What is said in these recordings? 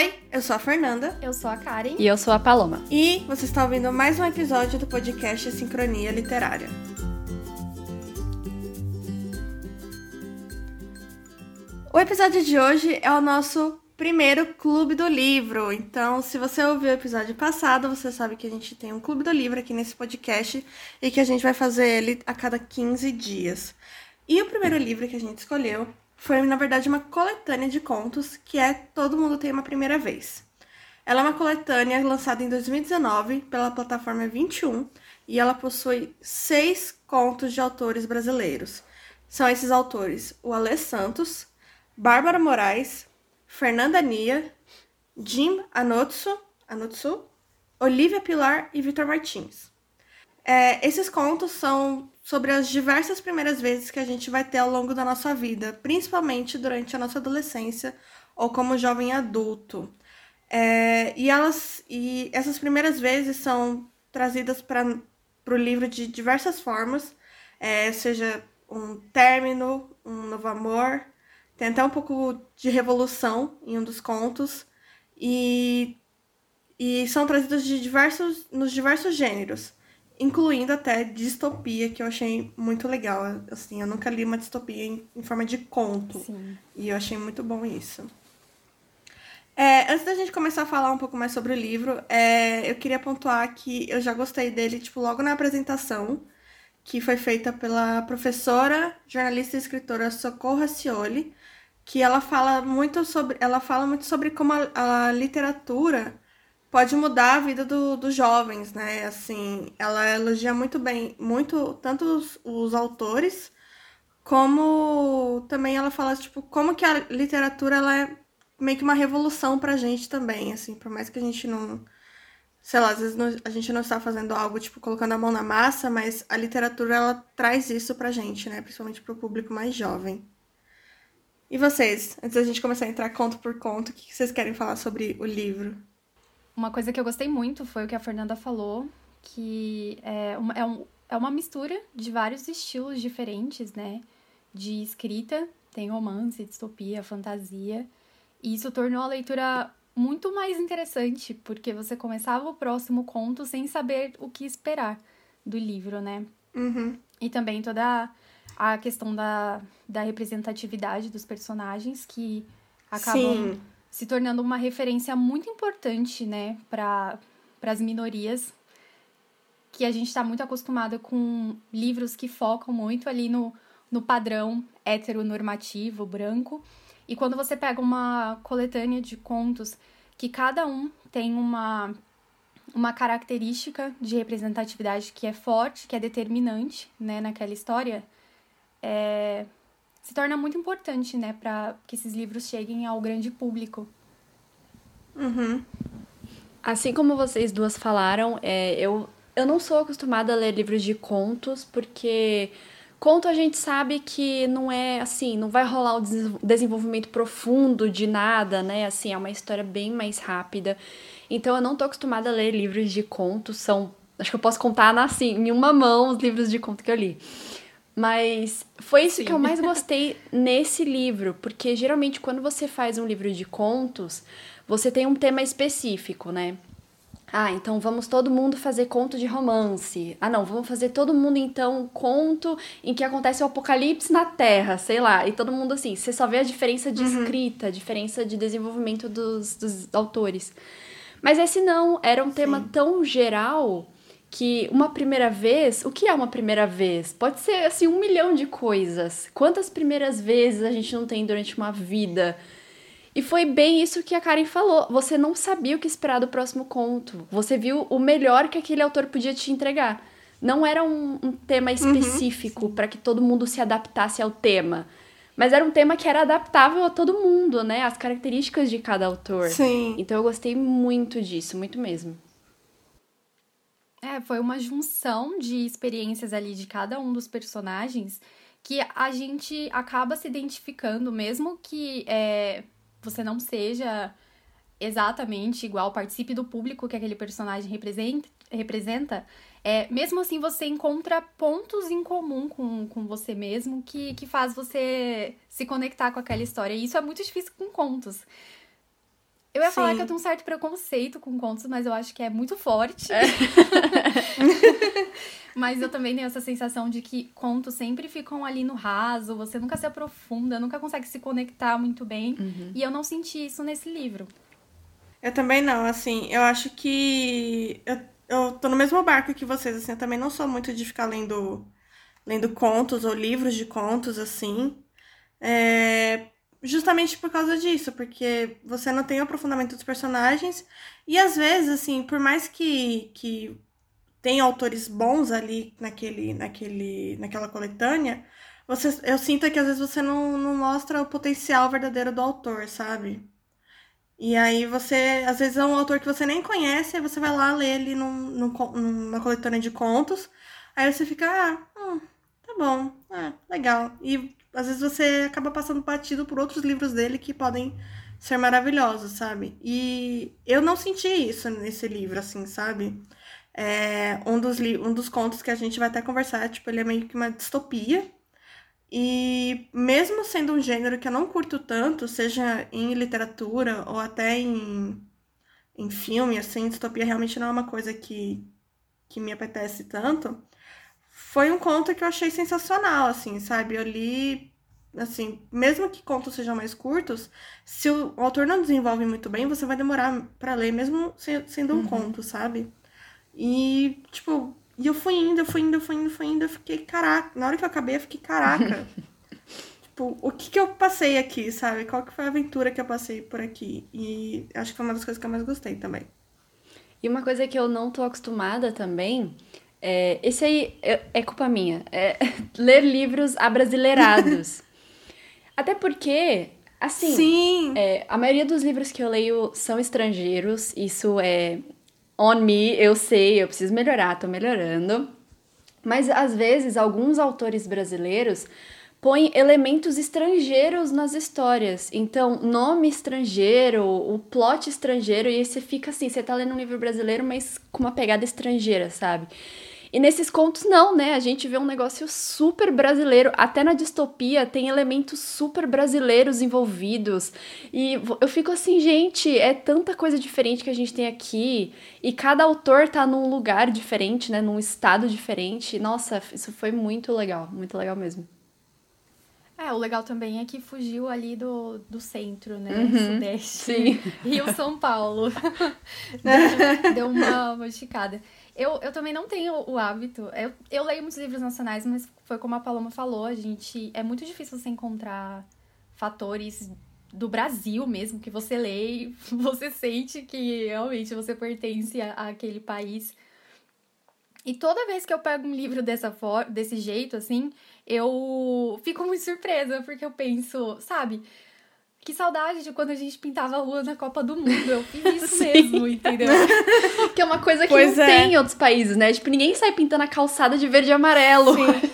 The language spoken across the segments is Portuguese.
Oi, eu sou a Fernanda. Eu sou a Karen. E eu sou a Paloma. E você está ouvindo mais um episódio do podcast Sincronia Literária. O episódio de hoje é o nosso primeiro clube do livro. Então, se você ouviu o episódio passado, você sabe que a gente tem um clube do livro aqui nesse podcast e que a gente vai fazer ele a cada 15 dias. E o primeiro livro que a gente escolheu foi, na verdade, uma coletânea de contos que é Todo Mundo Tem Uma Primeira Vez. Ela é uma coletânea lançada em 2019 pela plataforma 21 e ela possui seis contos de autores brasileiros. São esses autores: o Alê Santos, Bárbara Moraes, Fernanda Nia, Jim Anotsu, Anotsu Olivia Pilar e Vitor Martins. É, esses contos são sobre as diversas primeiras vezes que a gente vai ter ao longo da nossa vida, principalmente durante a nossa adolescência ou como jovem adulto. É, e elas e essas primeiras vezes são trazidas para o livro de diversas formas, é, seja um término, um novo amor, tem até um pouco de revolução em um dos contos e, e são trazidos de diversos nos diversos gêneros incluindo até distopia, que eu achei muito legal. Assim, eu nunca li uma distopia em, em forma de conto. Sim. E eu achei muito bom isso. É, antes da gente começar a falar um pouco mais sobre o livro, é, eu queria pontuar que eu já gostei dele, tipo, logo na apresentação, que foi feita pela professora, jornalista e escritora Socorro Racioli, que ela fala muito sobre, ela fala muito sobre como a, a literatura pode mudar a vida do, dos jovens, né? Assim, ela elogia muito bem, muito tanto os, os, autores, como também ela fala tipo como que a literatura ela é meio que uma revolução pra gente também, assim, por mais que a gente não sei lá, às vezes não, a gente não está fazendo algo tipo colocando a mão na massa, mas a literatura ela traz isso pra gente, né? Principalmente pro público mais jovem. E vocês, antes da gente começar a entrar conto por conto, o que vocês querem falar sobre o livro? Uma coisa que eu gostei muito foi o que a Fernanda falou, que é uma, é, um, é uma mistura de vários estilos diferentes, né? De escrita, tem romance, distopia, fantasia. E isso tornou a leitura muito mais interessante, porque você começava o próximo conto sem saber o que esperar do livro, né? Uhum. E também toda a questão da, da representatividade dos personagens que acabam Sim se tornando uma referência muito importante, né, para as minorias, que a gente está muito acostumado com livros que focam muito ali no, no padrão heteronormativo, branco. E quando você pega uma coletânea de contos que cada um tem uma, uma característica de representatividade que é forte, que é determinante, né, naquela história, é, se torna muito importante, né, para que esses livros cheguem ao grande público. Uhum. Assim como vocês duas falaram, é, eu, eu não sou acostumada a ler livros de contos, porque conto a gente sabe que não é assim, não vai rolar o desenvolvimento profundo de nada, né? Assim, é uma história bem mais rápida. Então eu não tô acostumada a ler livros de contos, são. Acho que eu posso contar assim, em uma mão os livros de conto que eu li. Mas foi isso Sim. que eu mais gostei nesse livro, porque geralmente quando você faz um livro de contos, você tem um tema específico, né? Ah, então vamos todo mundo fazer conto de romance. Ah, não, vamos fazer todo mundo então conto em que acontece o apocalipse na Terra, sei lá. E todo mundo assim, você só vê a diferença de uhum. escrita, a diferença de desenvolvimento dos, dos autores. Mas esse não, era um tema Sim. tão geral que uma primeira vez, o que é uma primeira vez? Pode ser assim um milhão de coisas. Quantas primeiras vezes a gente não tem durante uma vida? E foi bem isso que a Karen falou. Você não sabia o que esperar do próximo conto. Você viu o melhor que aquele autor podia te entregar. Não era um, um tema uhum. específico uhum. para que todo mundo se adaptasse ao tema. Mas era um tema que era adaptável a todo mundo, né? As características de cada autor. Sim. Então eu gostei muito disso, muito mesmo. É, foi uma junção de experiências ali de cada um dos personagens que a gente acaba se identificando, mesmo que é, você não seja exatamente igual, participe do público que aquele personagem representa, representa é, mesmo assim você encontra pontos em comum com, com você mesmo que, que faz você se conectar com aquela história. E isso é muito difícil com contos. Eu ia Sim. falar que eu tenho um certo preconceito com contos, mas eu acho que é muito forte. É. mas eu também tenho essa sensação de que contos sempre ficam ali no raso, você nunca se aprofunda, nunca consegue se conectar muito bem. Uhum. E eu não senti isso nesse livro. Eu também não, assim, eu acho que eu, eu tô no mesmo barco que vocês, assim, eu também não sou muito de ficar lendo, lendo contos ou livros de contos, assim. É, justamente por causa disso, porque você não tem o aprofundamento dos personagens. E às vezes, assim, por mais que, que tem autores bons ali naquele, naquele, naquela coletânea, você, eu sinto que às vezes você não, não mostra o potencial verdadeiro do autor, sabe? E aí você, às vezes é um autor que você nem conhece, aí você vai lá ler ele num, num, numa coletânea de contos, aí você fica, ah, hum, tá bom, ah, legal. E às vezes você acaba passando batido por outros livros dele que podem ser maravilhosos, sabe? E eu não senti isso nesse livro, assim, sabe? É, um, dos um dos contos que a gente vai até conversar, tipo, ele é meio que uma distopia. E mesmo sendo um gênero que eu não curto tanto, seja em literatura ou até em, em filme, assim, distopia realmente não é uma coisa que, que me apetece tanto foi um conto que eu achei sensacional, assim, sabe? Eu li, assim, mesmo que contos sejam mais curtos, se o autor não desenvolve muito bem, você vai demorar para ler, mesmo sendo um uhum. conto, sabe? E, tipo, e eu fui indo, eu fui indo, eu fui indo, eu fui indo, eu fiquei, caraca. Na hora que eu acabei, eu fiquei, caraca. tipo, o que que eu passei aqui, sabe? Qual que foi a aventura que eu passei por aqui? E acho que foi uma das coisas que eu mais gostei também. E uma coisa que eu não tô acostumada também é, esse aí é, é culpa minha. É ler livros abrasileirados. Até porque, assim, Sim. É, a maioria dos livros que eu leio são estrangeiros. Isso é on me, eu sei, eu preciso melhorar, tô melhorando. Mas às vezes alguns autores brasileiros põem elementos estrangeiros nas histórias. Então, nome estrangeiro, o plot estrangeiro, e aí você fica assim, você tá lendo um livro brasileiro, mas com uma pegada estrangeira, sabe? E nesses contos, não, né? A gente vê um negócio super brasileiro. Até na distopia tem elementos super brasileiros envolvidos. E eu fico assim, gente, é tanta coisa diferente que a gente tem aqui. E cada autor tá num lugar diferente, né? Num estado diferente. Nossa, isso foi muito legal. Muito legal mesmo. É, o legal também é que fugiu ali do, do centro, né? Uhum, Sudeste. Sim. Rio São Paulo. deu, deu uma modificada. Eu, eu também não tenho o hábito. Eu, eu leio muitos livros nacionais, mas foi como a Paloma falou, a gente. É muito difícil você encontrar fatores do Brasil mesmo, que você lê e você sente que realmente você pertence àquele país. E toda vez que eu pego um livro dessa desse jeito, assim, eu fico muito surpresa, porque eu penso, sabe? Que saudade de quando a gente pintava a rua na Copa do Mundo. Eu fiz isso mesmo, entendeu? que é uma coisa que pois não é. tem em outros países, né? Tipo, ninguém sai pintando a calçada de verde e amarelo. Sim.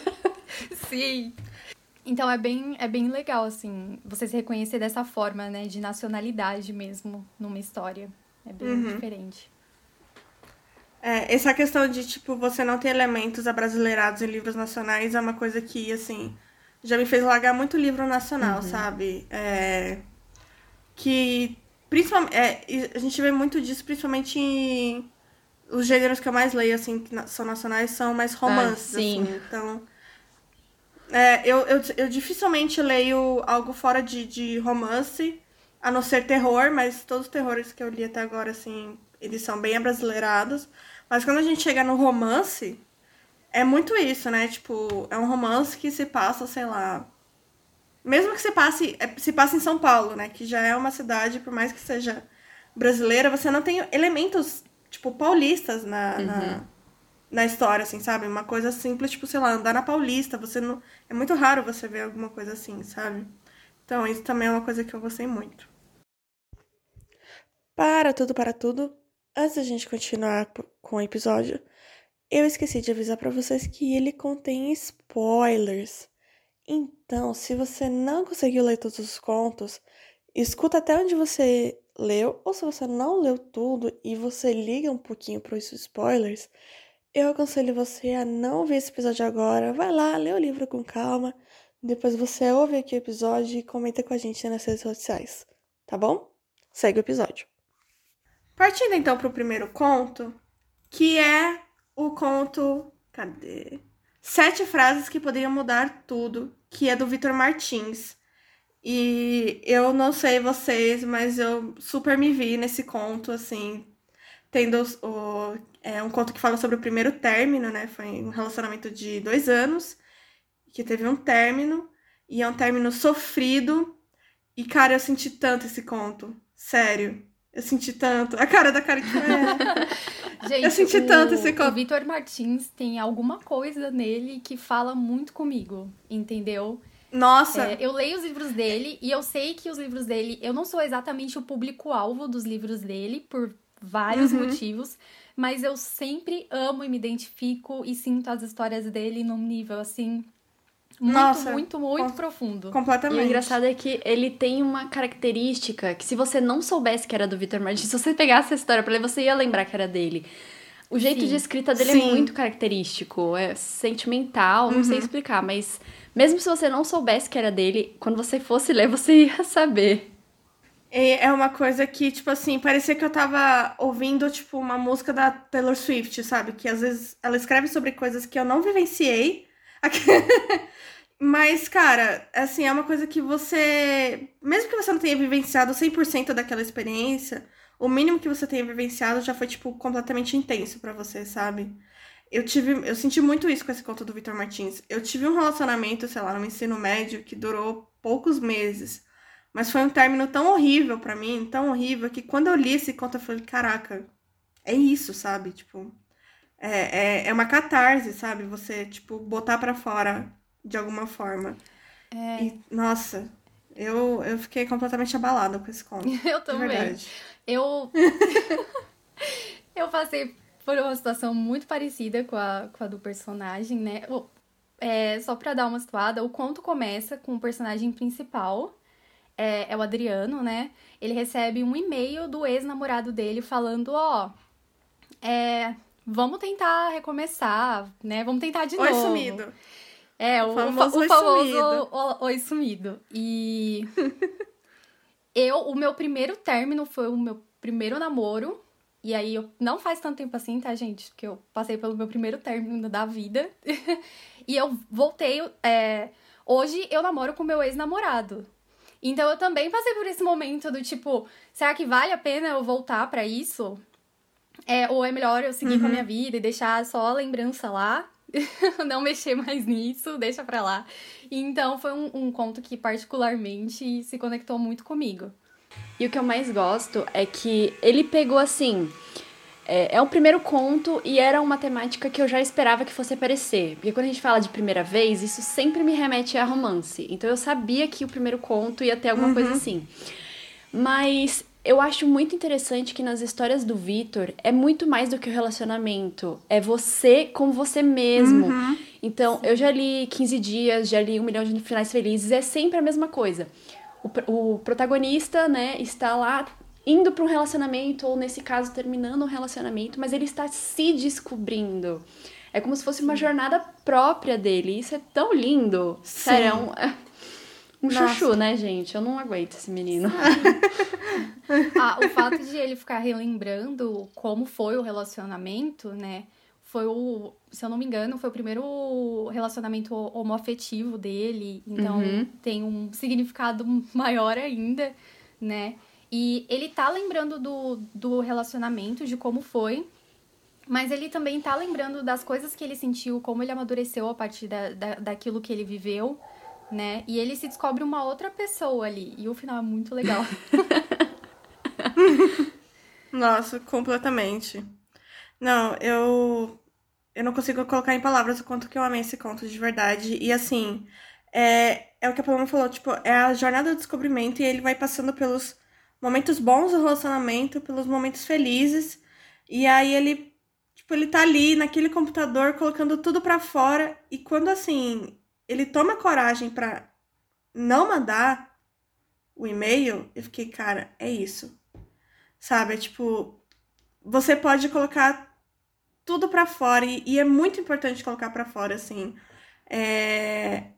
Sim. Então é bem, é bem legal, assim, você se reconhecer dessa forma, né? De nacionalidade mesmo numa história. É bem uhum. diferente. É, essa questão de, tipo, você não ter elementos abrasileirados em livros nacionais é uma coisa que, assim, já me fez largar muito livro nacional, uhum. sabe? É, que principalmente é, a gente vê muito disso principalmente em os gêneros que eu mais leio assim que são nacionais são mais ah, romances ah, assim então é, eu, eu, eu dificilmente leio algo fora de, de romance a não ser terror mas todos os terrores que eu li até agora assim eles são bem abrasileirados mas quando a gente chega no romance é muito isso, né? Tipo, é um romance que se passa, sei lá. Mesmo que se passe, é, se passe em São Paulo, né? Que já é uma cidade, por mais que seja brasileira, você não tem elementos, tipo, paulistas na, uhum. na, na, história, assim, sabe? Uma coisa simples, tipo, sei lá, andar na Paulista. Você não. É muito raro você ver alguma coisa assim, sabe? Então, isso também é uma coisa que eu gostei muito. Para tudo, para tudo. Antes da gente continuar com o episódio, eu esqueci de avisar para vocês que ele contém spoilers. Então, se você não conseguiu ler todos os contos, escuta até onde você leu, ou se você não leu tudo e você liga um pouquinho para os spoilers, eu aconselho você a não ver esse episódio agora. Vai lá, lê o livro com calma. Depois você ouve aqui o episódio e comenta com a gente nas redes sociais, tá bom? segue o episódio. Partindo então para o primeiro conto, que é o conto. Cadê? Sete frases que poderiam mudar tudo, que é do Vitor Martins. E eu não sei vocês, mas eu super me vi nesse conto, assim, tendo o, é um conto que fala sobre o primeiro término, né? Foi um relacionamento de dois anos, que teve um término, e é um término sofrido. E, cara, eu senti tanto esse conto. Sério. Eu senti tanto. A cara da cara que é. Gente, eu senti o, tanto esse conto. O Vitor Martins tem alguma coisa nele que fala muito comigo, entendeu? Nossa! É, eu leio os livros dele e eu sei que os livros dele. Eu não sou exatamente o público-alvo dos livros dele, por vários Uhum. motivos, mas eu sempre amo e me identifico e sinto as histórias dele num nível assim. Muito, Nossa, muito, muito com- profundo. E Completamente. o engraçado é que ele tem uma característica que se você não soubesse que era do Victor Martins, se você pegasse a história pra ler, você ia lembrar que era dele. O jeito Sim. de escrita dele Sim. é muito característico, é sentimental, não Uhum. sei explicar, mas mesmo se você não soubesse que era dele, quando você fosse ler, você ia saber. E é uma coisa que, tipo assim, parecia que eu tava ouvindo, tipo, uma música da Taylor Swift, sabe? Que às vezes ela escreve sobre coisas que eu não vivenciei. Mas, cara, assim, é uma coisa que você. Mesmo que você não tenha vivenciado 100% daquela experiência, o mínimo que você tenha vivenciado já foi, tipo, completamente intenso pra você, sabe? Eu tive. Eu senti muito isso com esse conto do Victor Martins. Eu tive um relacionamento, sei lá, no ensino médio que durou poucos meses. Mas foi um término tão horrível pra mim, tão horrível, que quando eu li esse conto eu falei, caraca, é isso, sabe? Tipo, é, é, é uma catarse, sabe? Você, tipo, botar pra fora de alguma forma. É. E, nossa, eu, eu fiquei completamente abalada com esse conto. Eu também. verdade. Eu. eu passei por uma situação muito parecida com a, com a do personagem, né? É, só pra dar uma situada, o conto começa com o personagem principal, é, é o Adriano, né? Ele recebe um e-mail do ex-namorado dele falando: Ó, é, vamos tentar recomeçar, né? Vamos tentar de Oi, novo. sumido. É, o, O fa- famoso o oi famoso sumido. o- oi sumido. E eu, o meu primeiro término foi o meu primeiro namoro. E aí, eu, não faz tanto tempo assim, tá, gente? Que eu passei pelo meu primeiro término da vida. e eu voltei. é, hoje eu namoro com meu ex-namorado. Então eu também passei por esse momento do tipo, será que vale a pena eu voltar pra isso? É, ou é melhor eu seguir com a minha vida e deixar só a lembrança lá? não mexer mais nisso, deixa pra lá. Então foi um, um conto que particularmente se conectou muito comigo. E o que eu mais gosto é que ele pegou assim. É, é o primeiro conto e era uma temática que eu já esperava que fosse aparecer. Porque quando a gente fala de primeira vez, isso sempre me remete a romance. Então eu sabia que o primeiro conto ia ter alguma coisa assim. Mas eu acho muito interessante que nas histórias do Vitor é muito mais do que o relacionamento. É você com você mesmo. Então, eu já li 15 dias, já li Um Milhão de Finais Felizes, é sempre a mesma coisa. O, o protagonista, né, está lá indo para um relacionamento, ou nesse caso, terminando um relacionamento, mas ele está se descobrindo. É como se fosse uma jornada própria dele. Isso é tão lindo. Sério, é um, é um Nossa. chuchu, né, gente? Eu não aguento esse menino. Ah, o fato de ele ficar relembrando como foi o relacionamento, né? Foi o, se eu não me engano, foi o primeiro relacionamento homoafetivo dele. Então Uhum. tem um significado maior ainda, né? E ele tá lembrando do, do relacionamento, de como foi. Mas ele também tá lembrando das coisas que ele sentiu, como ele amadureceu a partir da, da, daquilo que ele viveu, né? E ele se descobre uma outra pessoa ali. E o final é muito legal. Nossa, completamente. Não, eu eu não consigo colocar em palavras o quanto que eu amei esse conto de verdade. E assim, é, é o que a Paloma falou, tipo, é a jornada do descobrimento e ele vai passando pelos momentos bons do relacionamento, pelos momentos felizes. E aí ele, tipo, ele tá ali naquele computador colocando tudo pra fora e quando assim, ele toma coragem pra não mandar o e-mail, eu fiquei, cara, é isso. Sabe? É tipo, você pode colocar tudo pra fora e, e é muito importante colocar pra fora, assim. É,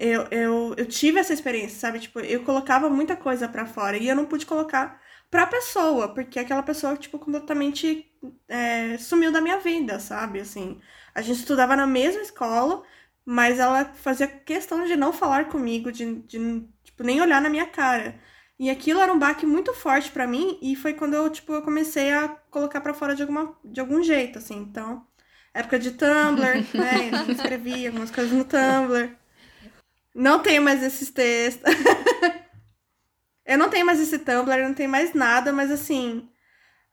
Eu, eu, eu tive essa experiência, sabe? Tipo, eu colocava muita coisa pra fora e eu não pude colocar pra pessoa, porque aquela pessoa, tipo, completamente é, sumiu da minha vida, sabe? Assim, a gente estudava na mesma escola, mas ela fazia questão de não falar comigo, de, de tipo, nem olhar na minha cara. E aquilo era um baque muito forte para mim, e foi quando eu, tipo, eu comecei a colocar para fora de, alguma, de algum jeito, assim. Então, época de Tumblr, né? Eu escrevia algumas coisas no Tumblr. Não tenho mais esses textos. eu não tenho mais esse Tumblr, não tenho mais nada, mas assim,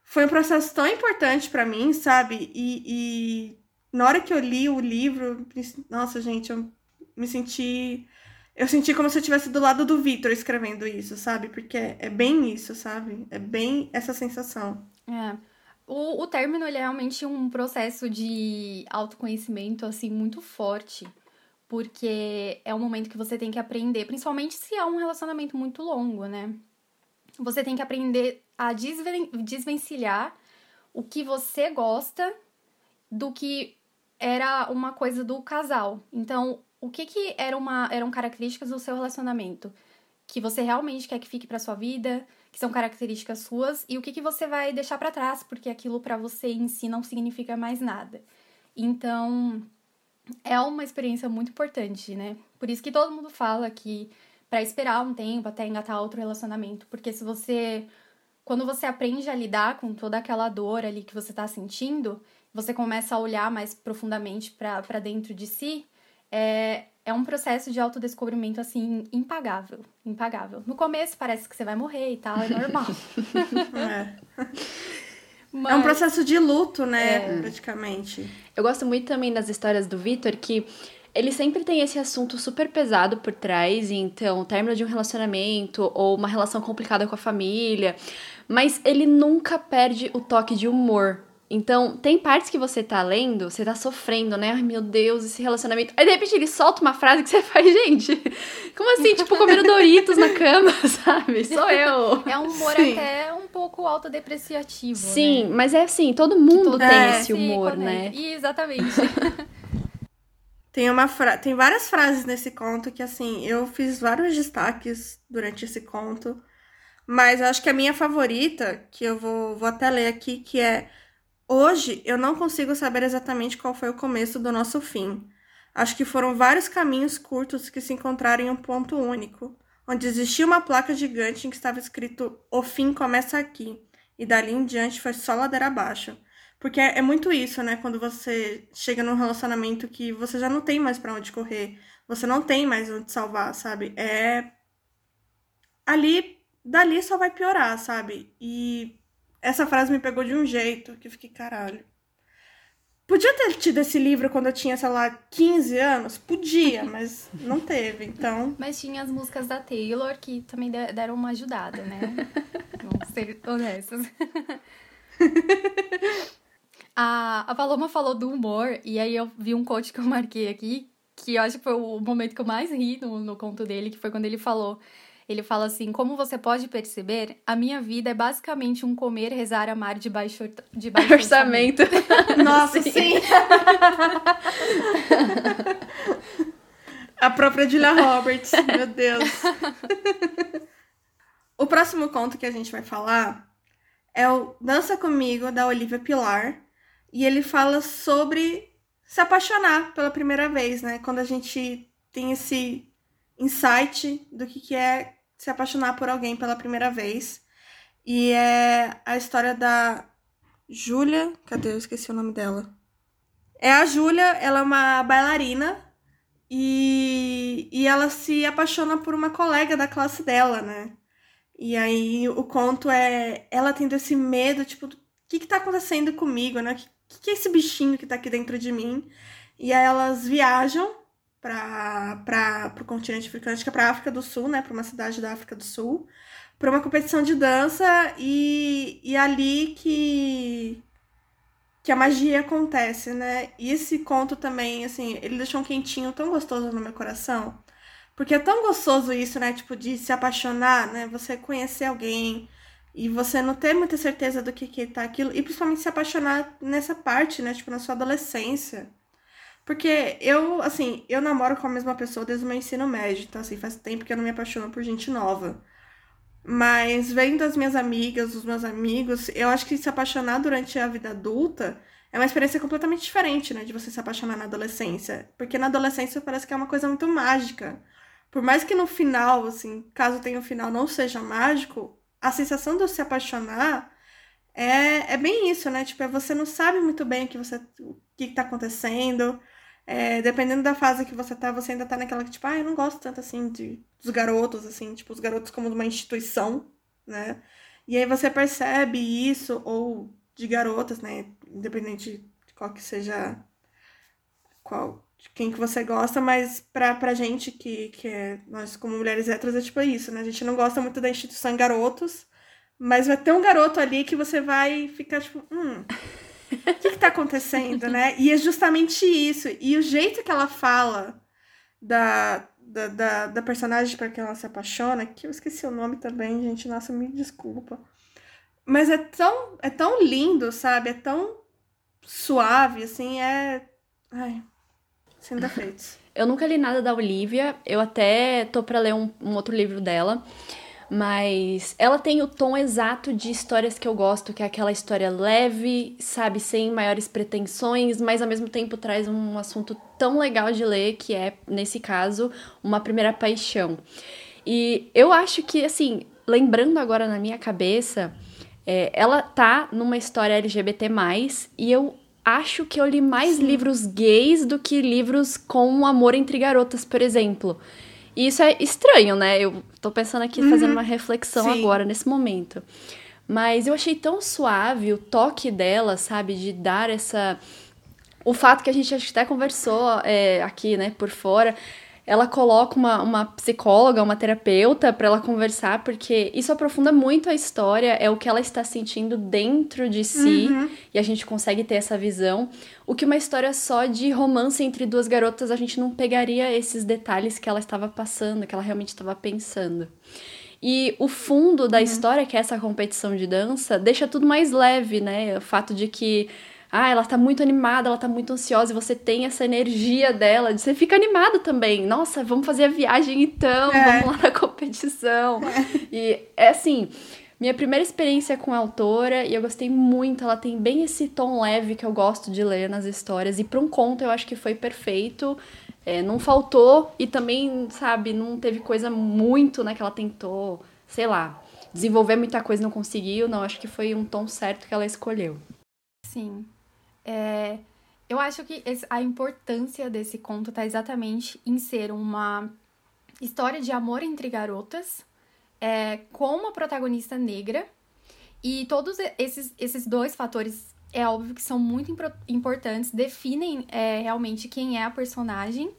foi um processo tão importante para mim, sabe? E, e, na hora que eu li o livro, nossa, gente, eu me senti. Eu senti como se eu estivesse do lado do Victor escrevendo isso, sabe? Porque é bem isso, sabe? É bem essa sensação. É. O, o término, ele é realmente um processo de autoconhecimento, assim, muito forte porque é um momento que você tem que aprender, principalmente se é um relacionamento muito longo, né? Você tem que aprender a desven desvencilhar o que você gosta do que era uma coisa do casal. Então, o que que era uma, eram características do seu relacionamento que você realmente quer que fique para sua vida, que são características suas e o que que você vai deixar para trás, porque aquilo para você em si não significa mais nada. Então, é uma experiência muito importante, né? Por isso que todo mundo fala que para esperar um tempo até engatar outro relacionamento, porque se você quando você aprende a lidar com toda aquela dor ali que você tá sentindo, você começa a olhar mais profundamente para dentro de si, é, é um processo de autodescobrimento, assim, impagável. Impagável. No começo parece que você vai morrer e tal, é normal. é. Mas... É um processo de luto, né? É. Praticamente. Eu gosto muito também das histórias do Vitor, que ele sempre tem esse assunto super pesado por trás, então, término de um relacionamento ou uma relação complicada com a família, mas ele nunca perde o toque de humor. Então, tem partes que você tá lendo, você tá sofrendo, né? Ai, meu Deus, esse relacionamento. Aí, de repente, ele solta uma frase que você faz, gente, como assim? tipo, comendo Doritos na cama, sabe? Sou eu. É um humor Sim. até um pouco autodepreciativo. Sim, né? mas é assim, todo mundo tem é, esse humor, né? Exatamente. Tem, uma fra... Tem várias frases nesse conto que, assim, eu fiz vários destaques durante esse conto. Mas eu acho que a minha favorita, que eu vou, vou até ler aqui, que é Hoje eu não consigo saber exatamente qual foi o começo do nosso fim. Acho que foram vários caminhos curtos que se encontraram em um ponto único, onde existia uma placa gigante em que estava escrito O fim começa aqui, e dali em diante foi só ladeira abaixo. Porque é, é muito isso, né? Quando você chega num relacionamento que você já não tem mais para onde correr, você não tem mais onde salvar, sabe? É. Ali, dali só vai piorar, sabe? E essa frase me pegou de um jeito que eu fiquei, caralho. Podia ter tido esse livro quando eu tinha, sei lá, 15 anos? Podia, mas não teve, então. Mas tinha as músicas da Taylor que também deram uma ajudada, né? Vamos ser honestos. a, a Paloma falou do humor, e aí eu vi um coach que eu marquei aqui, que eu acho que foi o momento que eu mais ri no, no conto dele, que foi quando ele falou ele fala assim: Como você pode perceber, a minha vida é basicamente um comer, rezar, amar de baixo, de baixo orçamento. orçamento. Nossa, sim. sim. a própria Julia Roberts, meu Deus. o próximo conto que a gente vai falar é o Dança Comigo, da Olivia Pilar. E ele fala sobre se apaixonar pela primeira vez, né? Quando a gente tem esse insight do que, que é se apaixonar por alguém pela primeira vez. E é a história da Júlia. Cadê? Eu esqueci o nome dela. É a Júlia, ela é uma bailarina e, e ela se apaixona por uma colega da classe dela, né? E aí o conto é ela tendo esse medo, tipo, o que que tá acontecendo comigo, né? O que, que é esse bichinho que tá aqui dentro de mim? E aí elas viajam para o continente africano, acho que é para África do Sul, né, para uma cidade da África do Sul, para uma competição de dança e, e ali que que a magia acontece, né? E esse conto também, assim, ele deixou um quentinho tão gostoso no meu coração. Porque é tão gostoso isso, né? Tipo, de se apaixonar, né? Você conhecer alguém e você não ter muita certeza do que que tá aquilo. E principalmente se apaixonar nessa parte, né? Tipo, na sua adolescência. Porque eu, assim, eu namoro com a mesma pessoa desde o meu ensino médio. Então, assim, faz tempo que eu não me apaixono por gente nova. Mas vendo as minhas amigas, os meus amigos, eu acho que se apaixonar durante a vida adulta é uma experiência completamente diferente, né? De você se apaixonar na adolescência. Porque na adolescência parece que é uma coisa muito mágica. Por mais que no final, assim, caso tenha um final não seja mágico, a sensação de se apaixonar é, é bem isso, né? Tipo, é você não sabe muito bem o que você o que tá acontecendo. É, dependendo da fase que você tá, você ainda tá naquela que, tipo, ah, eu não gosto tanto assim de, dos garotos, assim, tipo, os garotos como uma instituição, né? E aí você percebe isso, ou de garotas, né? Independente de qual que seja qual quem que você gosta, mas pra, pra gente que, que é, nós como mulheres héteras é tipo isso, né? A gente não gosta muito da instituição garotos, mas vai ter um garoto ali que você vai ficar tipo, hum, o que, que tá acontecendo, né? E é justamente isso. E o jeito que ela fala da, da, da, da personagem para quem ela se apaixona, que eu esqueci o nome também, gente, nossa, me desculpa. Mas é tão, é tão lindo, sabe? É tão suave, assim, é. Ai, sem defeitos. Eu nunca li nada da Olivia, eu até tô pra ler um, um outro livro dela. Mas ela tem o tom exato de histórias que eu gosto, que é aquela história leve, sabe, sem maiores pretensões, mas ao mesmo tempo traz um assunto tão legal de ler, que é, nesse caso, uma primeira paixão. E eu acho que, assim, lembrando agora na minha cabeça, é, ela tá numa história LGBT, e eu acho que eu li mais Sim. livros gays do que livros com amor entre garotas, por exemplo. E isso é estranho, né? Eu tô pensando aqui, uhum. fazendo uma reflexão Sim. agora, nesse momento. Mas eu achei tão suave o toque dela, sabe? De dar essa. O fato que a gente até conversou é, aqui, né, por fora, ela coloca uma, uma psicóloga, uma terapeuta para ela conversar, porque isso aprofunda muito a história, é o que ela está sentindo dentro de si, uhum. e a gente consegue ter essa visão. O que uma história só de romance entre duas garotas, a gente não pegaria esses detalhes que ela estava passando, que ela realmente estava pensando. E o fundo da uhum. história, que é essa competição de dança, deixa tudo mais leve, né? O fato de que ah, ela tá muito animada, ela tá muito ansiosa, e você tem essa energia dela, você fica animado também. Nossa, vamos fazer a viagem então, é. vamos lá na competição. É. E é assim, minha primeira experiência com a autora, e eu gostei muito, ela tem bem esse tom leve que eu gosto de ler nas histórias, e para um conto eu acho que foi perfeito. É, não faltou e também, sabe, não teve coisa muito, né, que ela tentou, sei lá, desenvolver muita coisa e não conseguiu. Não, acho que foi um tom certo que ela escolheu. Sim. É, eu acho que a importância desse conto está exatamente em ser uma história de amor entre garotas, é, com uma protagonista negra. E todos esses, esses dois fatores, é óbvio que são muito importantes, definem é, realmente quem é a personagem,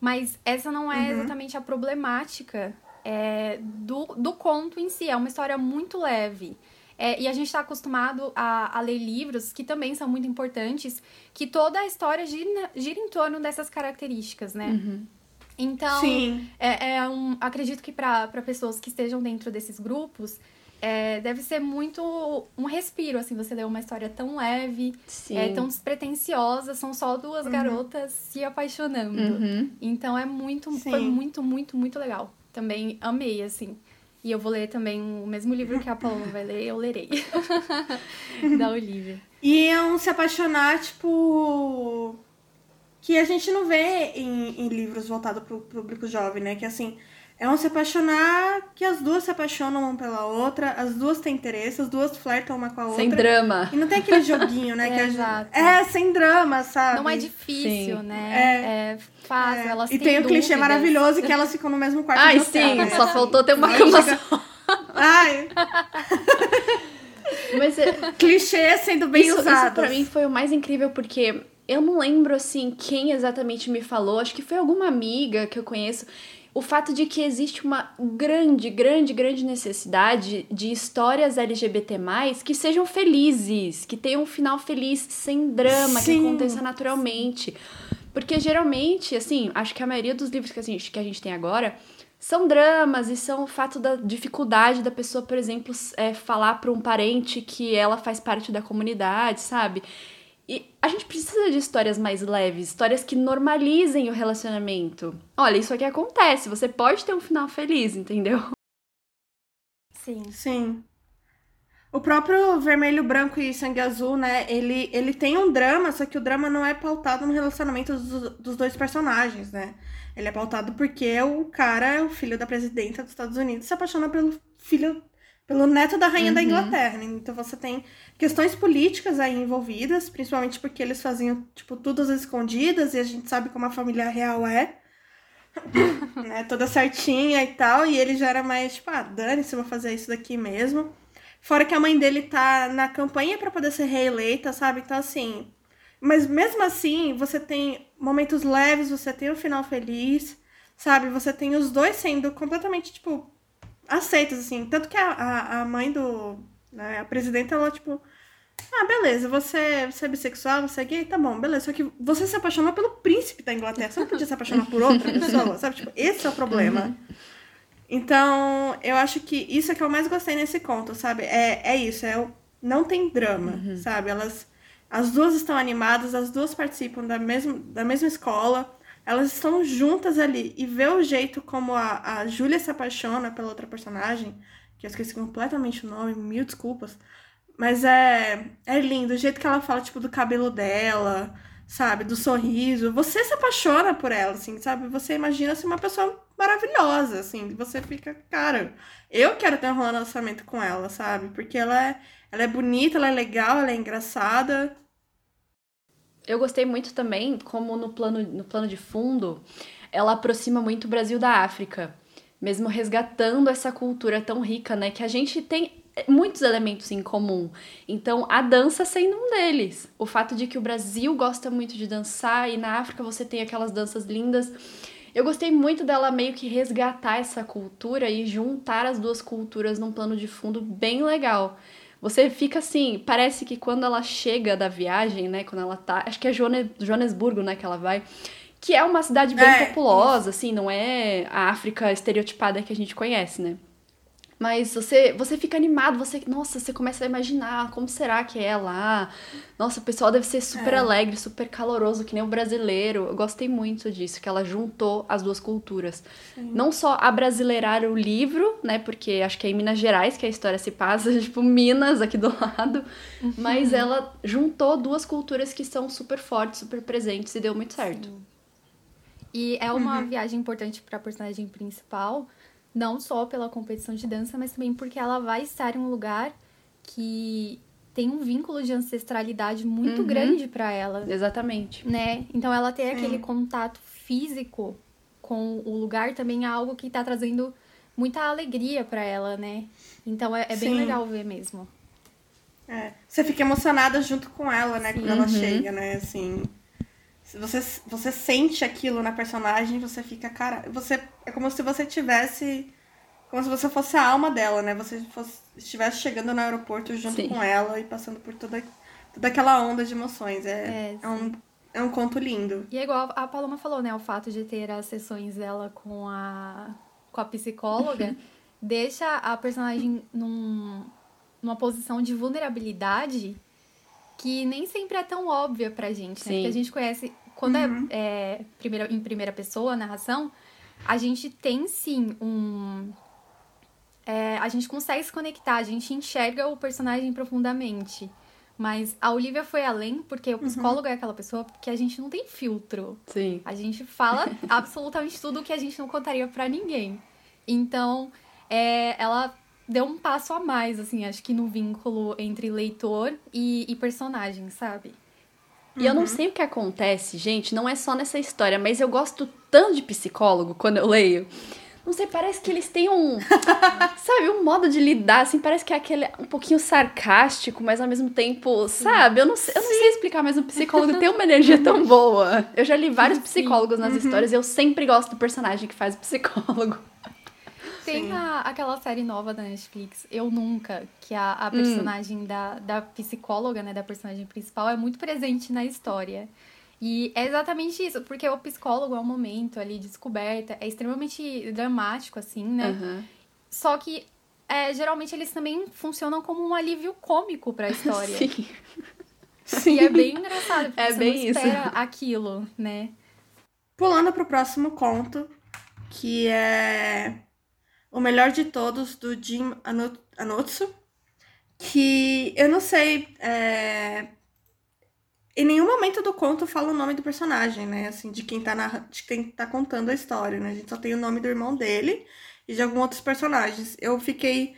mas essa não é uhum. exatamente a problemática é, do, do conto em si. É uma história muito leve. É, e a gente está acostumado a, a, ler livros que também são muito importantes, que toda a história gira, gira em torno dessas características, né? Uhum. Então, é, é, um, acredito que para pessoas que estejam dentro desses grupos, é, deve ser muito um respiro, assim, você ler uma história tão leve, é, tão despretensiosa, são só duas uhum. garotas se apaixonando. Uhum. Então é muito, Sim. foi muito, muito, muito legal. Também amei, assim. E eu vou ler também o mesmo livro que a Paloma vai ler, eu lerei. da Olivia. E é um se apaixonar, tipo. Que a gente não vê em, em livros voltados pro público jovem, né? Que assim, é um se apaixonar que as duas se apaixonam uma pela outra, as duas têm interesse, as duas flertam uma com a outra. Sem drama. E não tem aquele joguinho, né? é, que exato. É, sem drama, sabe? Não é difícil, sim. né? É, é elas E tem o dúvidas. clichê maravilhoso que elas ficam no mesmo quarto Ai, hotel, sim, né? só faltou ter uma cama só. Ai. Mas é... clichê sendo bem isso, usado. Isso pra mim foi o mais incrível, porque eu não lembro, assim, quem exatamente me falou. Acho que foi alguma amiga que eu conheço o fato de que existe uma grande, grande, grande necessidade de histórias LGBT+, que sejam felizes, que tenham um final feliz, sem drama, Sim. que aconteça naturalmente. Porque geralmente, assim, acho que a maioria dos livros que a gente, que a gente tem agora são dramas e são o fato da dificuldade da pessoa, por exemplo, é, falar para um parente que ela faz parte da comunidade, sabe? E a gente precisa de histórias mais leves, histórias que normalizem o relacionamento. Olha, isso aqui acontece, você pode ter um final feliz, entendeu? Sim. Sim. O próprio Vermelho, Branco e Sangue Azul, né? Ele, ele tem um drama, só que o drama não é pautado no relacionamento dos, dos dois personagens, né? Ele é pautado porque o cara, o filho da presidenta dos Estados Unidos, se apaixona pelo filho, pelo neto da rainha uhum. da Inglaterra. Então você tem questões políticas aí envolvidas, principalmente porque eles faziam, tipo, tudo às escondidas e a gente sabe como a família real é. né? Toda certinha e tal. E ele já era mais, tipo, ah, dane-se, vou fazer isso daqui mesmo. Fora que a mãe dele tá na campanha para poder ser reeleita, sabe? Então, assim. Mas mesmo assim, você tem momentos leves, você tem o um final feliz, sabe? Você tem os dois sendo completamente, tipo, aceitos, assim. Tanto que a, a, a mãe do. Né, a presidenta, ela, tipo. Ah, beleza, você, você é bissexual, você é gay, tá bom, beleza. Só que você se apaixonou pelo príncipe da Inglaterra. Você não podia se apaixonar por outra pessoa, sabe? Tipo, esse é o problema. Uhum. Então, eu acho que isso é que eu mais gostei nesse conto, sabe? É, é isso, é o, não tem drama, uhum. sabe? Elas, as duas estão animadas, as duas participam da mesma, da mesma escola, elas estão juntas ali. E ver o jeito como a, a Júlia se apaixona pela outra personagem, que eu esqueci completamente o nome, mil desculpas. Mas é, é lindo, o jeito que ela fala, tipo, do cabelo dela, sabe? Do sorriso. Você se apaixona por ela, assim, sabe? Você imagina ser uma pessoa maravilhosa, assim. Você fica, cara, eu quero ter um relacionamento com ela, sabe? Porque ela é, ela é bonita, ela é legal, ela é engraçada. Eu gostei muito também como no plano, no plano de fundo ela aproxima muito o Brasil da África, mesmo resgatando essa cultura tão rica, né? Que a gente tem muitos elementos em comum. Então, a dança sendo um deles. O fato de que o Brasil gosta muito de dançar e na África você tem aquelas danças lindas. Eu gostei muito dela meio que resgatar essa cultura e juntar as duas culturas num plano de fundo bem legal. Você fica assim, parece que quando ela chega da viagem, né, quando ela tá, acho que é Joanesburgo, né, que ela vai, que é uma cidade bem é, populosa, assim, não é a África estereotipada que a gente conhece, né? Mas você, você fica animado, você, nossa, você começa a imaginar como será que é lá. Nossa, o pessoal deve ser super é. alegre, super caloroso, que nem o brasileiro. Eu gostei muito disso, que ela juntou as duas culturas. Sim. Não só a brasileirar o livro, né, porque acho que é em Minas Gerais que a história se passa, tipo Minas aqui do lado, uhum. mas ela juntou duas culturas que são super fortes, super presentes e deu muito certo. Sim. E é uma uhum. viagem importante para a personagem principal, não só pela competição de dança, mas também porque ela vai estar em um lugar que tem um vínculo de ancestralidade muito uhum. grande para ela. Exatamente. Né? Então ela ter aquele contato físico com o lugar também é algo que tá trazendo muita alegria para ela, né? Então é, é bem legal ver mesmo. É. Você fica emocionada junto com ela, né? Sim. Quando ela uhum. chega, né? Assim. Você, você sente aquilo na personagem, você fica, cara. Você, é como se você tivesse. Como se você fosse a alma dela, né? Você fosse, estivesse chegando no aeroporto junto sim. com ela e passando por toda, toda aquela onda de emoções. É, é, é, um, é um conto lindo. E é igual a Paloma falou, né? O fato de ter as sessões dela com a, com a psicóloga deixa a personagem num, numa posição de vulnerabilidade que nem sempre é tão óbvia pra gente, né? Sim. Porque a gente conhece. Quando é, uhum. é, é primeira, em primeira pessoa, a narração, a gente tem sim um. É, a gente consegue se conectar, a gente enxerga o personagem profundamente. Mas a Olivia foi além, porque o uhum. psicólogo uhum. é aquela pessoa que a gente não tem filtro. Sim. A gente fala absolutamente tudo que a gente não contaria para ninguém. Então, é, ela deu um passo a mais, assim, acho que no vínculo entre leitor e, e personagem, sabe? E uhum. eu não uhum. sei o que acontece, gente, não é só nessa história, mas eu gosto tanto de psicólogo quando eu leio. Não sei, parece que eles têm um. sabe, um modo de lidar, assim, parece que é aquele um pouquinho sarcástico, mas ao mesmo tempo, sabe? Eu não, sei, eu não sei explicar, mas um psicólogo tem uma energia tão boa. Eu já li vários psicólogos nas uhum. histórias e eu sempre gosto do personagem que faz o psicólogo. Tem a, aquela série nova da Netflix, Eu Nunca, que a, a hum. personagem hum. da, da psicóloga, né, da personagem principal, é muito presente na história. E é exatamente isso, porque o psicólogo é um momento ali de descoberta, é extremamente dramático, assim, né? Uhum. Só que é, geralmente eles também funcionam como um alívio cômico para a história. Sim. Sim. E é bem engraçado, porque é você bem não espera isso. aquilo, né? Pulando pro próximo conto, que é O Melhor de Todos, do Jim Anotsu, que eu não sei. É... Em nenhum momento do conto fala o nome do personagem, né? Assim, de quem tá, narra... de quem tá contando a história, né? A gente só tem o nome do irmão dele e de alguns outros personagens. Eu fiquei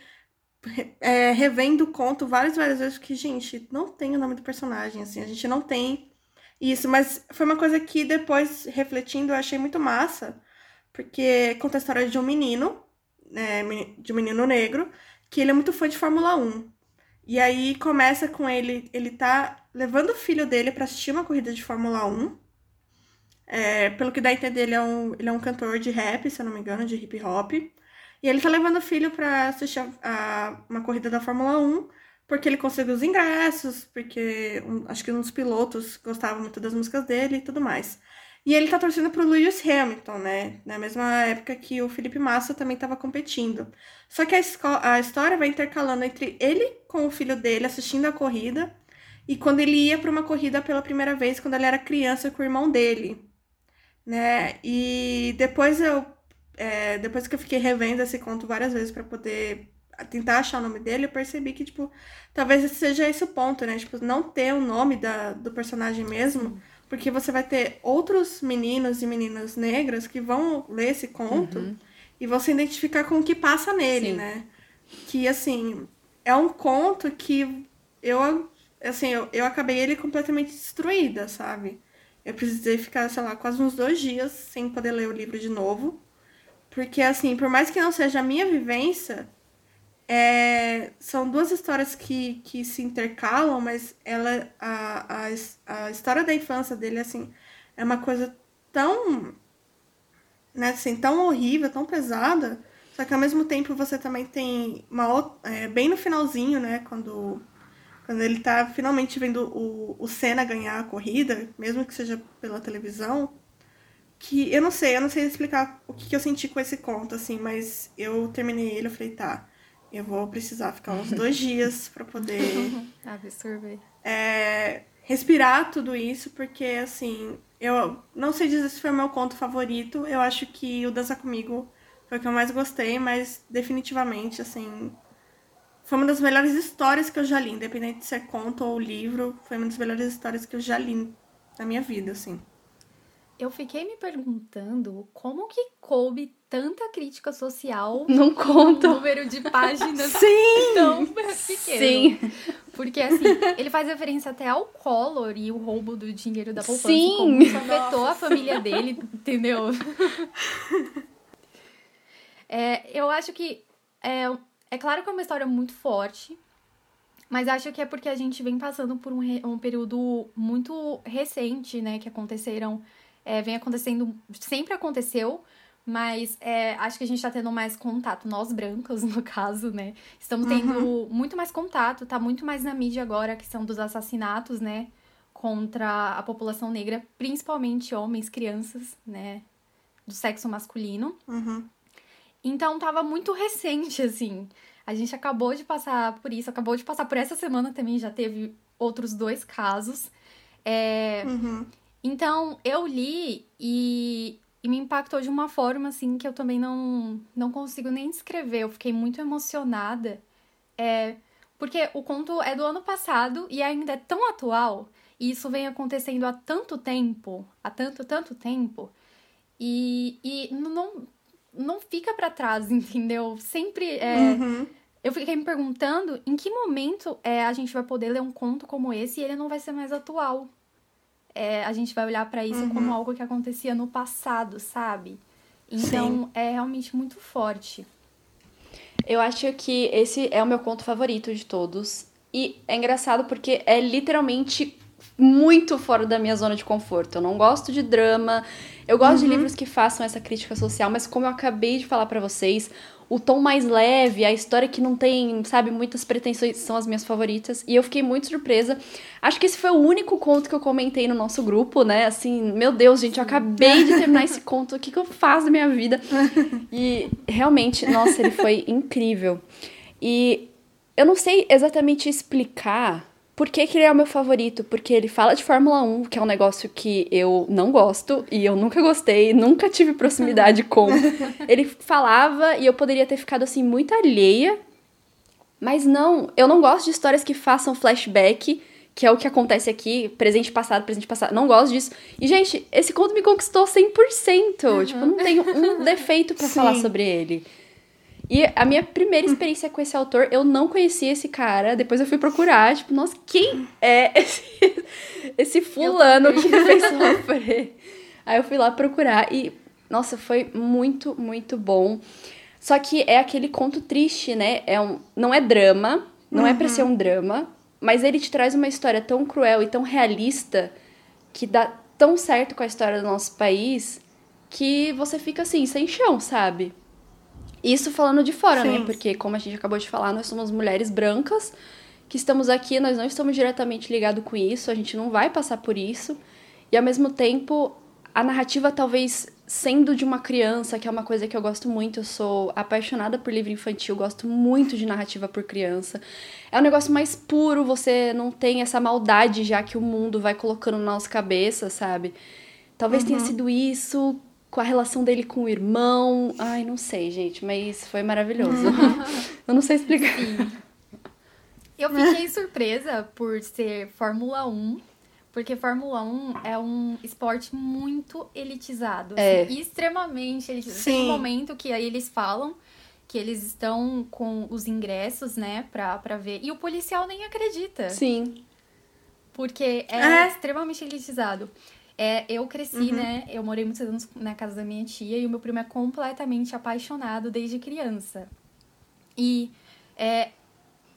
é, revendo o conto várias, várias vezes, porque, gente, não tem o nome do personagem, assim, a gente não tem isso, mas foi uma coisa que depois, refletindo, eu achei muito massa, porque conta a história de um menino, né, de um menino negro, que ele é muito fã de Fórmula 1. E aí começa com ele, ele tá levando o filho dele para assistir uma corrida de Fórmula 1. É, pelo que dá a entender, ele é, um, ele é um cantor de rap, se eu não me engano, de hip hop. E ele tá levando o filho para assistir a, a, uma corrida da Fórmula 1, porque ele conseguiu os ingressos, porque um, acho que um dos pilotos gostava muito das músicas dele e tudo mais. E ele tá torcendo pro Lewis Hamilton, né? Na mesma época que o Felipe Massa também estava competindo. Só que a, a história vai intercalando entre ele com o filho dele assistindo a corrida e quando ele ia para uma corrida pela primeira vez, quando ele era criança com o irmão dele, né? E depois eu é, depois que eu fiquei revendo esse conto várias vezes para poder tentar achar o nome dele, eu percebi que, tipo, talvez seja esse o ponto, né? Tipo, não ter o nome da, do personagem mesmo, porque você vai ter outros meninos e meninas negras que vão ler esse conto uhum. e vão se identificar com o que passa nele, Sim. né? Que, assim, é um conto que eu, assim, eu, eu acabei ele completamente destruída, sabe? Eu precisei ficar, sei lá, quase uns dois dias sem poder ler o livro de novo. Porque, assim, por mais que não seja a minha vivência, é, são duas histórias que, que se intercalam, mas ela, a, a, a história da infância dele, assim, é uma coisa tão, né, assim, tão horrível, tão pesada, só que ao mesmo tempo você também tem uma é, bem no finalzinho, né, quando, quando ele tá finalmente vendo o, o Senna ganhar a corrida, mesmo que seja pela televisão, que eu não sei, eu não sei explicar o que, que eu senti com esse conto, assim, mas eu terminei ele, eu falei, tá, eu vou precisar ficar uns dois dias para poder absorver. É, respirar tudo isso, porque assim, eu não sei dizer se foi o meu conto favorito, eu acho que o Dança Comigo foi o que eu mais gostei, mas definitivamente, assim, foi uma das melhores histórias que eu já li, independente de ser conto ou livro, foi uma das melhores histórias que eu já li na minha vida, assim. Eu fiquei me perguntando como que coube tanta crítica social não conta número de páginas Sim! tão pequeno. Sim. Porque assim, ele faz referência até ao Collor e o roubo do dinheiro da poupança Sim. como isso afetou Nossa. a família dele, entendeu? É, eu acho que é, é claro que é uma história muito forte, mas acho que é porque a gente vem passando por um, um período muito recente, né, que aconteceram é, vem acontecendo, sempre aconteceu, mas é, acho que a gente está tendo mais contato, nós brancos, no caso, né? Estamos tendo uhum. muito mais contato, tá muito mais na mídia agora a questão dos assassinatos, né? Contra a população negra, principalmente homens, crianças, né? Do sexo masculino. Uhum. Então tava muito recente, assim. A gente acabou de passar por isso, acabou de passar por essa semana também, já teve outros dois casos. É, uhum. Então, eu li e, e, me impactou de uma forma, assim, que eu também não, não consigo nem descrever. Eu fiquei muito emocionada. É, porque o conto é do ano passado e ainda é tão atual. E isso vem acontecendo há tanto tempo, há tanto, tanto tempo. E, e não, não fica para trás, entendeu? Sempre é, uhum. Eu fiquei me perguntando em que momento é, a gente vai poder ler um conto como esse e ele não vai ser mais atual é, a gente vai olhar para isso uhum. como algo que acontecia no passado, sabe? Então Sim. é realmente muito forte. Eu acho que esse é o meu conto favorito de todos. E é engraçado porque é literalmente muito fora da minha zona de conforto. Eu não gosto de drama. Eu gosto uhum. de livros que façam essa crítica social, mas como eu acabei de falar para vocês, o tom mais leve, a história que não tem, sabe, muitas pretensões são as minhas favoritas. E eu fiquei muito surpresa. Acho que esse foi o único conto que eu comentei no nosso grupo, né? Assim, meu Deus, gente, eu acabei de terminar esse conto. O que, que eu faço da minha vida? E realmente, nossa, ele foi incrível. E eu não sei exatamente explicar Por que, que ele é o meu favorito? Porque ele fala de Fórmula 1, que é um negócio que eu não gosto e eu nunca gostei, nunca tive proximidade com. Ele falava e eu poderia ter ficado assim muito alheia. Mas não, eu não gosto de histórias que façam flashback, que é o que acontece aqui, presente passado, presente passado. Não gosto disso. E gente, esse conto me conquistou 100%. Uhum. Tipo, não tenho um defeito para falar sobre ele. E a minha primeira experiência com esse autor, eu não conhecia esse cara. Depois eu fui procurar, tipo, nossa, quem é esse, esse fulano que me fez sofrer? Aí eu fui lá procurar e, nossa, foi muito, muito bom. Só que é aquele conto triste, né? É um, não é drama, não uhum. é pra ser um drama, mas ele te traz uma história tão cruel e tão realista que dá tão certo com a história do nosso país que você fica assim, sem chão, sabe? Isso falando de fora, né? Sim. né? Porque, como a gente acabou de falar, nós somos mulheres brancas que estamos aqui, nós não estamos diretamente ligados com isso, a gente não vai passar por isso. E ao mesmo tempo, a narrativa talvez sendo de uma criança, que é uma coisa que eu gosto muito, eu sou apaixonada por livro infantil, gosto muito de narrativa por criança. É um negócio mais puro, você não tem essa maldade já que o mundo vai colocando na nossa cabeça, sabe? Talvez uhum. tenha sido isso com a relação dele com o irmão. Ai, não sei, gente, mas foi maravilhoso. eu não sei explicar. Sim. Eu fiquei surpresa por ser Fórmula 1, porque Fórmula 1 é um esporte muito elitizado. É. Assim, extremamente elitizado. Sim. Tem um momento que aí eles falam que eles estão com os ingressos, né, pra, pra ver. E o policial nem acredita. Sim. Porque é, é. extremamente elitizado. É, eu cresci, uhum. né? Eu morei muitos anos na casa da minha tia e o meu primo é completamente apaixonado desde criança. E é,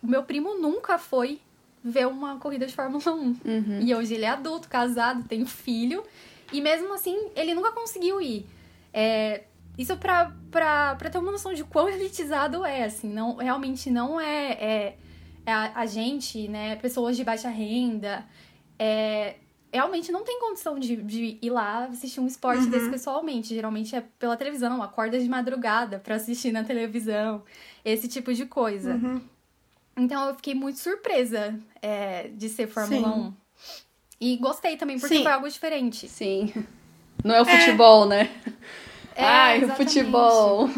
o meu primo nunca foi ver uma corrida de Fórmula 1. Uhum. E hoje ele é adulto, casado, tem filho. E mesmo assim, ele nunca conseguiu ir. É, isso pra, pra, pra ter uma noção de quão elitizado é, assim. Não, realmente não é, é, é a, a, gente, né? Pessoas de baixa renda. É, realmente não tem condição de, de ir lá assistir um esporte uhum. desse pessoalmente. Geralmente é pela televisão, acorda de madrugada para assistir na televisão, esse tipo de coisa. Uhum. Então eu fiquei muito surpresa é, de ser Fórmula Sim. 1. E gostei também, porque Sim. foi algo diferente. Sim. Não é o futebol, é. né? É, Ai, o futebol.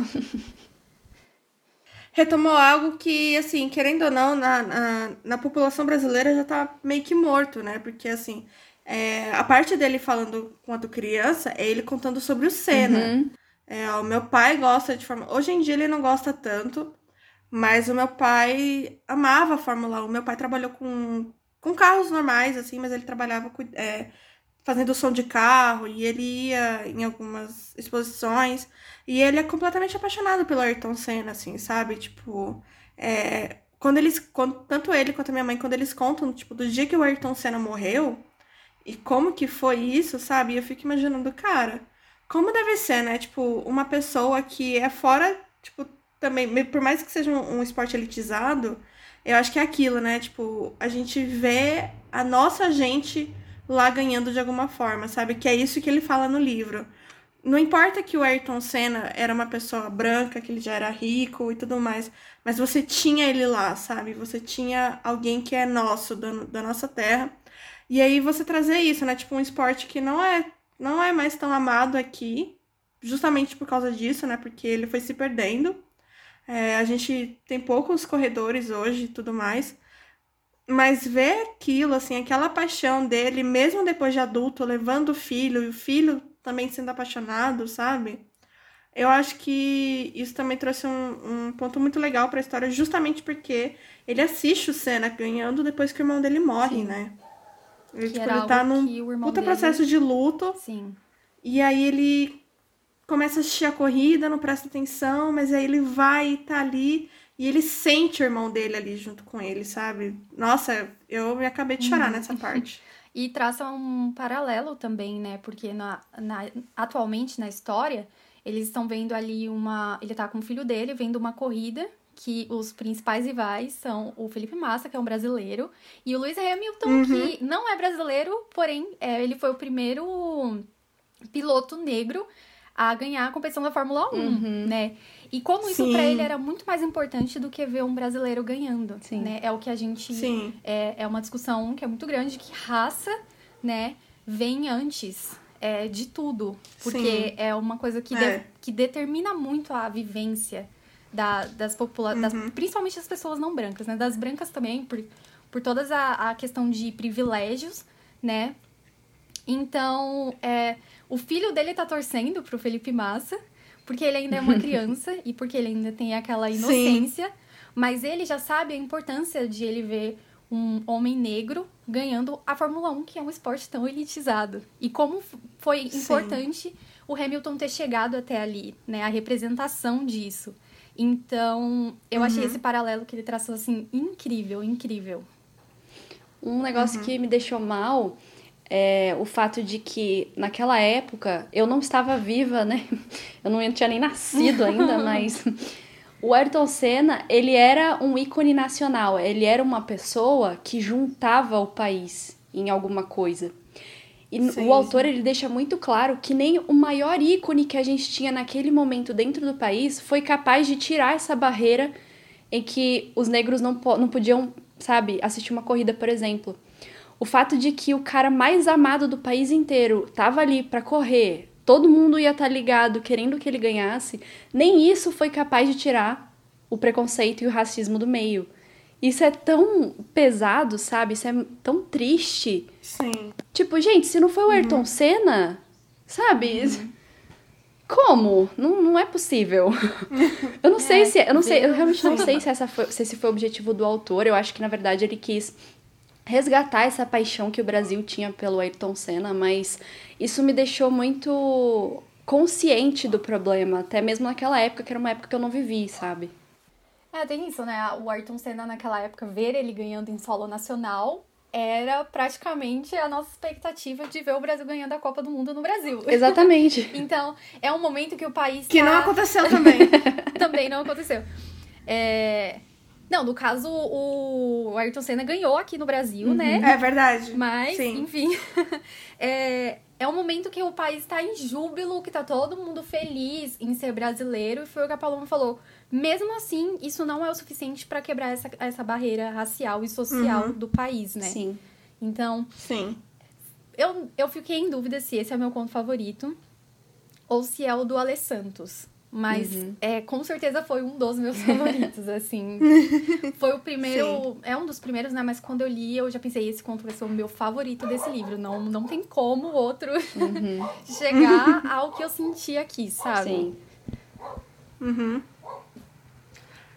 Retomou algo que, assim, querendo ou não, na, na, na população brasileira já tá meio que morto, né? Porque, assim, é, a parte dele falando quanto criança é ele contando sobre o Senna. Uhum. É, o meu pai gosta de Fórmula Hoje em dia ele não gosta tanto, mas o meu pai amava a Fórmula 1. Meu pai trabalhou com, com carros normais, assim, mas ele trabalhava é, fazendo som de carro e ele ia em algumas exposições. E ele é completamente apaixonado pelo Ayrton Senna, assim, sabe? Tipo, é, quando eles. Quando, tanto ele quanto a minha mãe, quando eles contam, tipo, do dia que o Ayrton Senna morreu e como que foi isso, sabe? Eu fico imaginando, cara, como deve ser, né? Tipo, uma pessoa que é fora, tipo, também, por mais que seja um, um esporte elitizado, eu acho que é aquilo, né? Tipo, a gente vê a nossa gente lá ganhando de alguma forma, sabe? Que é isso que ele fala no livro. Não importa que o Ayrton Senna era uma pessoa branca, que ele já era rico e tudo mais, mas você tinha ele lá, sabe? Você tinha alguém que é nosso, da, da nossa terra, e aí você trazer isso, né? Tipo, um esporte que não é, não é mais tão amado aqui, justamente por causa disso, né? Porque ele foi se perdendo. É, a gente tem poucos corredores hoje e tudo mais. Mas ver aquilo, assim, aquela paixão dele, mesmo depois de adulto, levando o filho, e o filho também sendo apaixonado, sabe? Eu acho que isso também trouxe um, um ponto muito legal para a história, justamente porque ele assiste o Senna ganhando depois que o irmão dele morre, Sim. né? Ele, tipo, ele tá num puta dele... processo de luto. Sim. E aí ele começa a assistir a corrida, não presta atenção, mas aí ele vai e tá ali. E ele sente o irmão dele ali junto com ele, sabe? Nossa, eu me acabei de chorar uhum. nessa parte. e traça um paralelo também, né? Porque na, na, atualmente na história, eles estão vendo ali uma. Ele tá com o filho dele, vendo uma corrida que os principais rivais são o Felipe Massa, que é um brasileiro, e o Lewis Hamilton, uhum. que não é brasileiro, porém é, ele foi o primeiro piloto negro a ganhar a competição da Fórmula 1, uhum. né? E como isso para ele era muito mais importante do que ver um brasileiro ganhando, Sim. né? É o que a gente é, é uma discussão que é muito grande que raça, né, vem antes é, de tudo, porque Sim. é uma coisa que, É. de- que determina muito a vivência da, das populações, Uhum. principalmente das pessoas não brancas, né? Das brancas também, por, por toda a, a questão de privilégios, né? Então, é, o filho dele tá torcendo pro Felipe Massa, porque ele ainda é uma criança e porque ele ainda tem aquela Sim. inocência, mas ele já sabe a importância de ele ver um homem negro ganhando a Fórmula 1, que é um esporte tão elitizado. E como foi Sim. importante o Hamilton ter chegado até ali, né? A representação disso. Então, eu achei Uhum. esse paralelo que ele traçou, assim, incrível, incrível. Um negócio Uhum. que me deixou mal é o fato de que naquela época eu não estava viva, né? Eu não tinha nem nascido ainda, mas o Ayrton Senna, ele era um ícone nacional, ele era uma pessoa que juntava o país em alguma coisa. E Sim, o autor sim. ele deixa muito claro que nem o maior ícone que a gente tinha naquele momento dentro do país foi capaz de tirar essa barreira em que os negros não, não podiam, sabe, assistir uma corrida, por exemplo. O fato de que o cara mais amado do país inteiro tava ali pra correr, todo mundo ia estar ligado querendo que ele ganhasse, nem isso foi capaz de tirar o preconceito e o racismo do meio. Isso é tão pesado, sabe? Isso é tão triste. Sim. Tipo, gente, se não foi o Ayrton Uhum. Senna, sabe? Como? Não, não é possível. Eu não sei É, se. Eu não sei, eu realmente não sei se, essa foi, se esse foi o objetivo do autor. Eu acho que, na verdade, ele quis resgatar essa paixão que o Brasil tinha pelo Ayrton Senna, mas isso me deixou muito consciente do problema, até mesmo naquela época, que era uma época que eu não vivi, sabe? É, tem isso, né? O Ayrton Senna, naquela época, ver ele ganhando em solo nacional era praticamente a nossa expectativa de ver o Brasil ganhando a Copa do Mundo no Brasil. Exatamente. Então, é um momento que o país Que tá- não aconteceu também. também não aconteceu. É... Não, no caso, o Ayrton Senna ganhou aqui no Brasil, né? é verdade. Mas, Sim. enfim, é, é um momento que o país está em júbilo, que tá todo mundo feliz em ser brasileiro. E foi o que a Paloma falou. Mesmo assim, isso não é o suficiente para quebrar essa, essa barreira racial e social Uhum. do país, né? Sim. Então, Sim. eu, eu fiquei em dúvida se esse é o meu conto favorito ou se é o do Ale Santos. Mas é, com certeza foi um dos meus favoritos, assim. Foi o primeiro. É um dos primeiros, né? Mas quando eu li, eu já pensei, esse conto vai ser o meu favorito desse livro. Não, não tem como outro chegar ao que eu senti aqui, sabe? Sim. Uhum.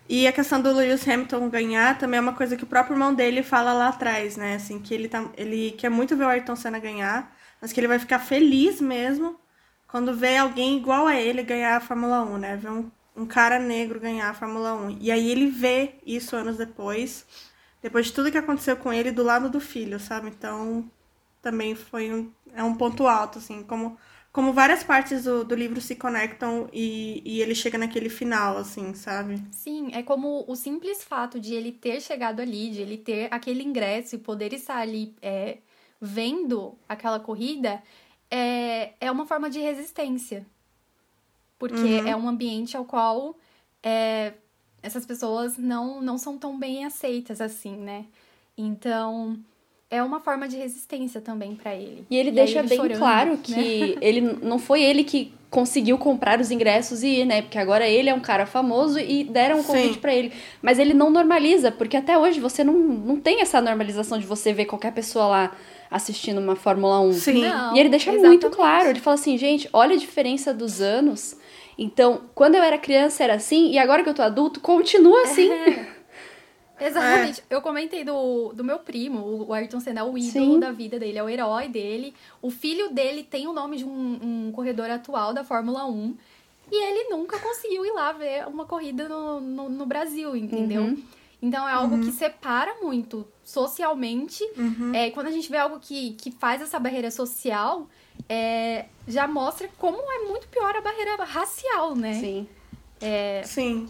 E a questão do Lewis Hamilton ganhar também é uma coisa que o próprio irmão dele fala lá atrás, né? Assim, que ele, tá, ele quer muito ver o Ayrton Senna ganhar, mas que ele vai ficar feliz mesmo quando vê alguém igual a ele ganhar a Fórmula 1, né? Ver um, um cara negro ganhar a Fórmula 1. E aí ele vê isso anos depois, depois de tudo que aconteceu com ele do lado do filho, sabe? Então, também foi um, é um ponto alto, assim, como, como várias partes do, do livro se conectam e, e ele chega naquele final, assim, sabe? Sim, é como o simples fato de ele ter chegado ali, de ele ter aquele ingresso e poder estar ali é, vendo aquela corrida, é, é uma forma de resistência. Porque Uhum. é um ambiente ao qual é, essas pessoas não, não são tão bem aceitas assim, né? Então, é uma forma de resistência também pra ele. E ele aí deixa ele bem chorando, claro né? que ele não foi ele que conseguiu comprar os ingressos e ir, né? Porque agora ele é um cara famoso e deram um convite pra ele. Mas ele não normaliza, porque até hoje você não, não tem essa normalização de você ver qualquer pessoa lá assistindo uma Fórmula 1. Sim. Não, E ele deixa muito exatamente. claro, ele fala assim, gente, olha a diferença dos anos. Então, quando eu era criança era assim, e agora que eu tô adulto, continua assim. Exatamente. Eu comentei do, do meu primo, o Ayrton Senna é o ídolo Sim. da vida dele, é o herói dele. O filho dele tem o nome de um, um corredor atual da Fórmula 1. E ele nunca conseguiu ir lá ver uma corrida no, no, no Brasil, entendeu? Uhum. Então é algo que separa muito socialmente. Uhum. É, quando a gente vê algo que, que faz essa barreira social, é, já mostra como é muito pior a barreira racial, né? Sim. Sim.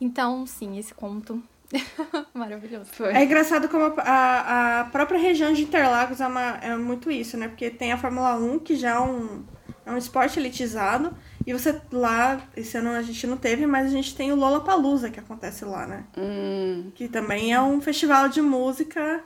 Então, sim, esse conto maravilhoso. Foi. É engraçado como a, a, a própria região de Interlagos é, uma, é muito isso, né? Porque tem a Fórmula 1, que já é um, é um esporte elitizado, E você lá, esse ano a gente não teve, mas a gente tem o Lollapalooza que acontece lá, né? Hum, Que também é um festival de música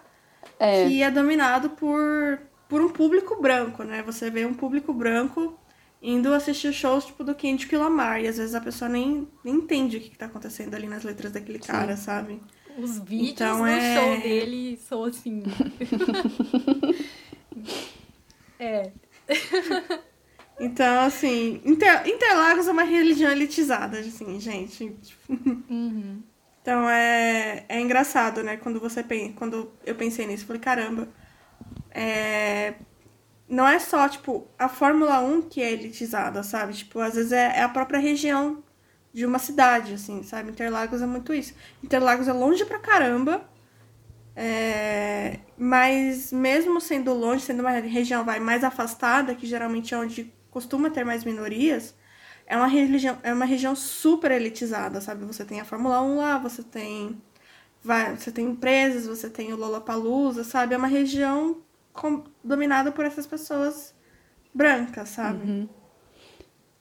é. que é dominado por, por um público branco, né? Você vê um público branco indo assistir shows tipo do Kendrick Lamar. E às vezes a pessoa nem, nem entende o que, que tá acontecendo ali nas letras daquele cara, sabe? Os vídeos Então, no é- show dele são assim. é. Então, assim, Inter- Interlagos é uma religião elitizada, assim, gente. Uhum. Então é, é engraçado, né? Quando você pen- quando eu pensei nisso, falei, caramba, é, não é só, tipo, a Fórmula 1 que é elitizada, sabe? Tipo, às vezes é, é a própria região de uma cidade, assim, sabe? Interlagos é muito isso. Interlagos é longe pra caramba, é, mas mesmo sendo longe, sendo uma região vai mais afastada, que geralmente é onde costuma ter mais minorias, é uma religião, é uma região super elitizada, sabe? Você tem a Fórmula 1 lá, você tem vai, você tem empresas, você tem o Lollapalooza, sabe? É uma região com- dominada por essas pessoas brancas, sabe?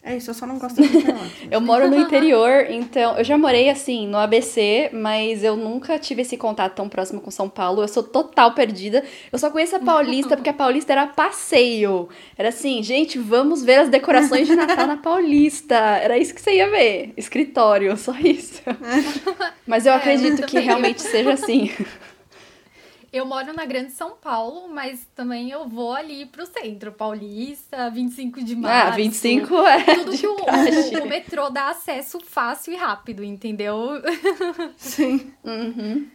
É isso, eu só não gosto de Interlagos. Eu moro no interior, então eu já morei assim no ABC, mas eu nunca tive esse contato tão próximo com São Paulo. Eu sou total perdida. Eu só conheço a Paulista porque a Paulista era passeio. Era assim, gente, vamos ver as decorações de Natal na Paulista. Era isso que você ia ver. Escritório, só isso. Mas eu É, acredito eu que realmente seja assim. Eu moro na Grande São Paulo, mas também eu vou ali pro centro, Paulista, 25 de março. Ah, 25 é Tudo de que o, praxe. o, o metrô dá acesso fácil e rápido, entendeu? Sim. Uhum.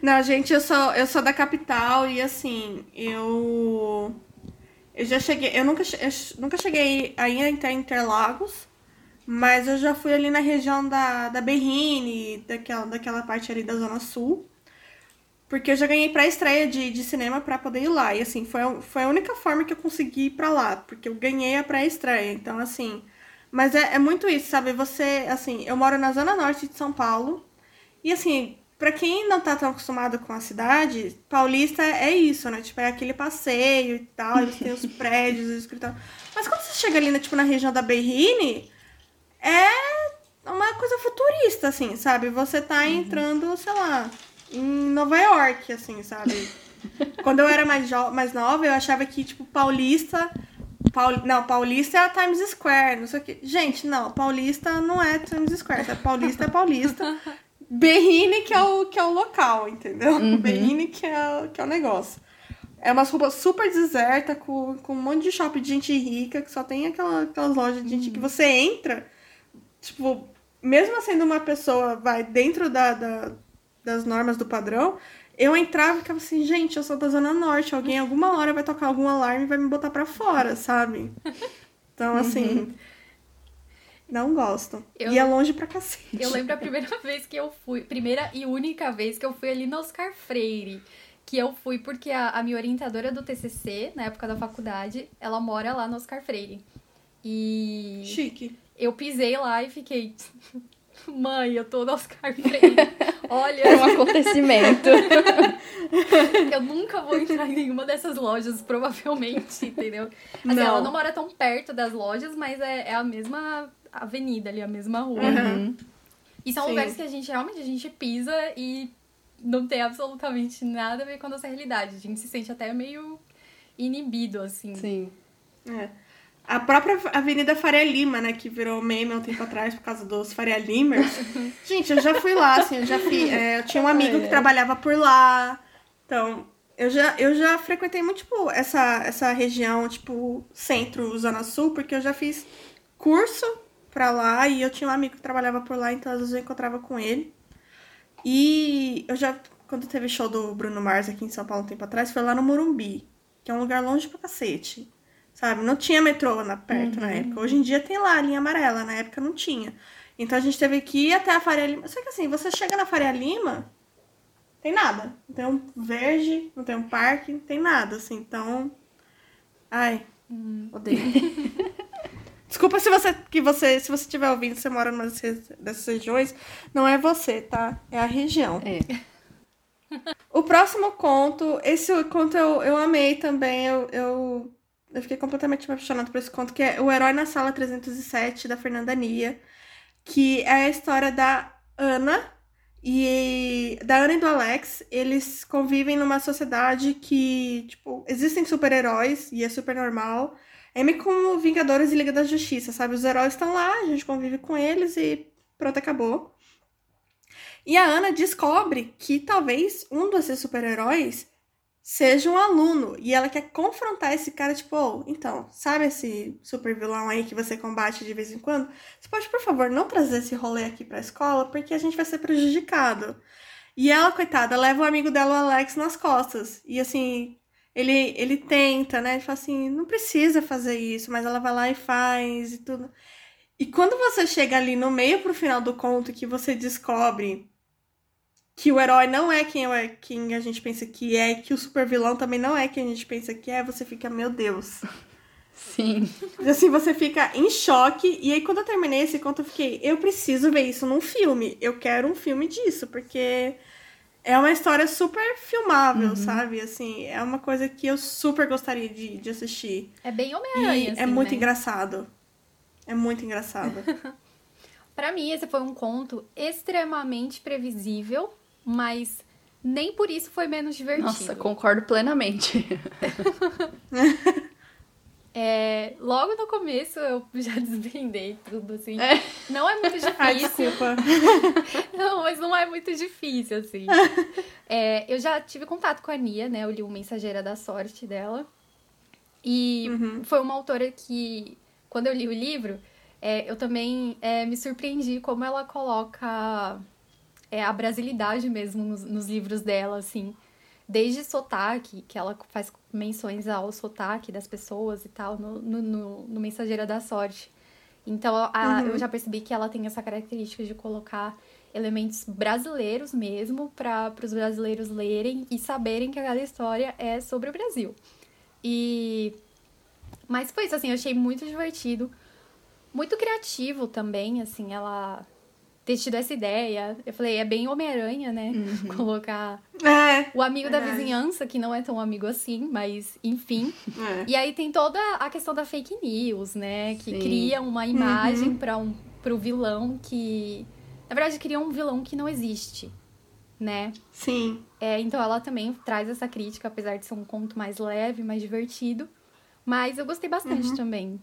Não, gente, eu sou, eu sou da capital e assim, eu. Eu já cheguei. Eu nunca, eu nunca cheguei aí até Interlagos, mas eu já fui ali na região da, da Berrine, daquela, daquela parte ali da Zona Sul. Porque eu já ganhei pré-estreia de, de cinema pra poder ir lá. E assim, foi, a- foi a única forma que eu consegui ir pra lá. Porque eu ganhei a pré-estreia. Então, assim. Mas é, é muito isso, sabe? Você, assim, eu moro na Zona Norte de São Paulo. E assim, pra quem não tá tão acostumado com a cidade, Paulista é isso, né? Tipo, é aquele passeio e tal, e você tem os prédios, os escritórios. Mas quando você chega ali, na, tipo, na região da Berrine, é uma coisa futurista, assim, sabe? Você tá entrando, sei lá, em Nova York, assim, sabe? Quando eu era mais, mais nova, eu achava que, tipo, Paulista. Paul... Não, Paulista é a Times Square, não sei o quê. Gente, não, Paulista não é Times Square, tá? Paulista é Paulista. Berrine que é o, que é o local, entendeu? Berrine que é, o- que é o negócio. É umas roupas super deserta, com, com um monte de shopping de gente rica, que só tem aquela, aquelas lojas de gente que você entra, tipo, mesmo sendo uma pessoa, vai, dentro da, da- das normas do padrão, eu entrava e ficava assim, gente, eu sou da Zona Norte, alguém alguma hora vai tocar algum alarme e vai me botar pra fora, sabe? Então, assim, não gosto. Eu- E é longe pra cacete. Eu lembro a primeira vez que eu fui, primeira e única vez que eu fui ali no Oscar Freire. Que eu fui porque a, a minha orientadora do TCC, na época da faculdade, ela mora lá no Oscar Freire. E Chique. eu pisei lá e fiquei. Mãe, eu tô no Oscar Freire. Olha, É um acontecimento. eu nunca vou entrar em nenhuma dessas lojas, provavelmente, entendeu? Assim, Não. ela não mora tão perto das lojas, mas é, é a mesma avenida ali, a mesma rua. Uhum. E são Sim. lugares que a gente realmente a gente pisa e não tem absolutamente nada a ver com a nossa realidade. A gente se sente até meio inibido, assim. Sim. É. A própria Avenida Faria Lima, né, que virou meme há um tempo atrás por causa dos Faria Limers. Gente, eu já fui lá, assim, eu já fui. é, eu tinha um amigo que trabalhava por lá. Então, eu já, eu já frequentei muito, tipo, essa, essa região, tipo, centro, zona sul, porque eu já fiz curso pra lá e eu tinha um amigo que trabalhava por lá, então às vezes eu encontrava com ele. E eu já, quando teve show do Bruno Mars aqui em São Paulo um tempo atrás, foi lá no Morumbi, que é um lugar longe pra cacete. Sabe? Não tinha metrô na, perto na época. Hoje em dia tem lá a linha amarela, na época não tinha. Então a gente teve que ir até a Faria Lima. Só que assim, você chega na Faria Lima, tem nada. Não tem um verde, não tem um parque, não tem nada, assim. Então. Ai, odeio. Desculpa se você, que você, se você estiver ouvindo, você mora numa dessas dessas regiões, não é você, tá? É a região. É. O próximo conto, esse conto eu, eu amei também. Eu, eu Eu fiquei completamente apaixonada por esse conto, que é O Herói na Sala 307, da Fernanda Nia, que é a história da Ana e da Ana e do Alex. Eles convivem numa sociedade que, tipo, existem super-heróis e é super normal. É meio como Vingadores e Liga da Justiça, sabe? Os heróis estão lá, a gente convive com eles e pronto, acabou. E a Ana descobre que talvez um desses super-heróis seja um aluno. E ela quer confrontar esse cara, tipo, oh, então, sabe esse super vilão aí que você combate de vez em quando? Você pode, por favor, não trazer esse rolê aqui pra escola, porque a gente vai ser prejudicado. E ela, coitada, leva o amigo dela, o Alex, nas costas. E assim, ele, ele tenta, né? Ele fala assim, não precisa fazer isso, mas ela vai lá e faz e tudo. E quando você chega ali no meio pro final do conto que você descobre que o herói não é quem, é quem a gente pensa que é, que o super vilão também não é quem a gente pensa que é, você fica, meu Deus. Sim. Assim, você fica em choque. E aí, quando eu terminei esse conto, eu fiquei, eu preciso ver isso num filme. Eu quero um filme disso, porque é uma história super filmável, uhum. sabe? Assim, é uma coisa que eu super gostaria de, de assistir. É bem Homem-Aranha, é assim, É muito né? engraçado. É muito engraçado. para mim, esse foi um conto extremamente previsível mas nem por isso foi menos divertido. Nossa, concordo plenamente. é, logo no começo eu já desvendei tudo, assim. É. Não é muito difícil. Ai, desculpa. não, mas não é muito difícil, assim. É, eu já tive contato com a Nia, né? Eu li o Mensageira da Sorte dela. E uhum. foi uma autora que, quando eu li o livro, é, eu também é, me surpreendi como ela coloca é, a brasilidade mesmo nos, nos, livros dela, assim. Desde sotaque, que ela faz menções ao sotaque das pessoas e tal, no, no, no, no Mensageira da Sorte. Então, a, uhum. eu já percebi que ela tem essa característica de colocar elementos brasileiros mesmo, para os brasileiros lerem e saberem que aquela história é sobre o Brasil. E. Mas foi isso, assim, eu achei muito divertido, muito criativo também, assim, ela ter tido essa ideia. Eu falei, é bem Homem-Aranha, né? Uhum. Colocar é, o amigo verdade. da vizinhança, que não é tão amigo assim, mas enfim. É. E aí tem toda a questão da fake news, né? Que Sim. cria uma imagem uhum. para um pro vilão que. Na verdade, cria um vilão que não existe, né? Sim. É, então ela também traz essa crítica, apesar de ser um conto mais leve, mais divertido. Mas eu gostei bastante uhum. também.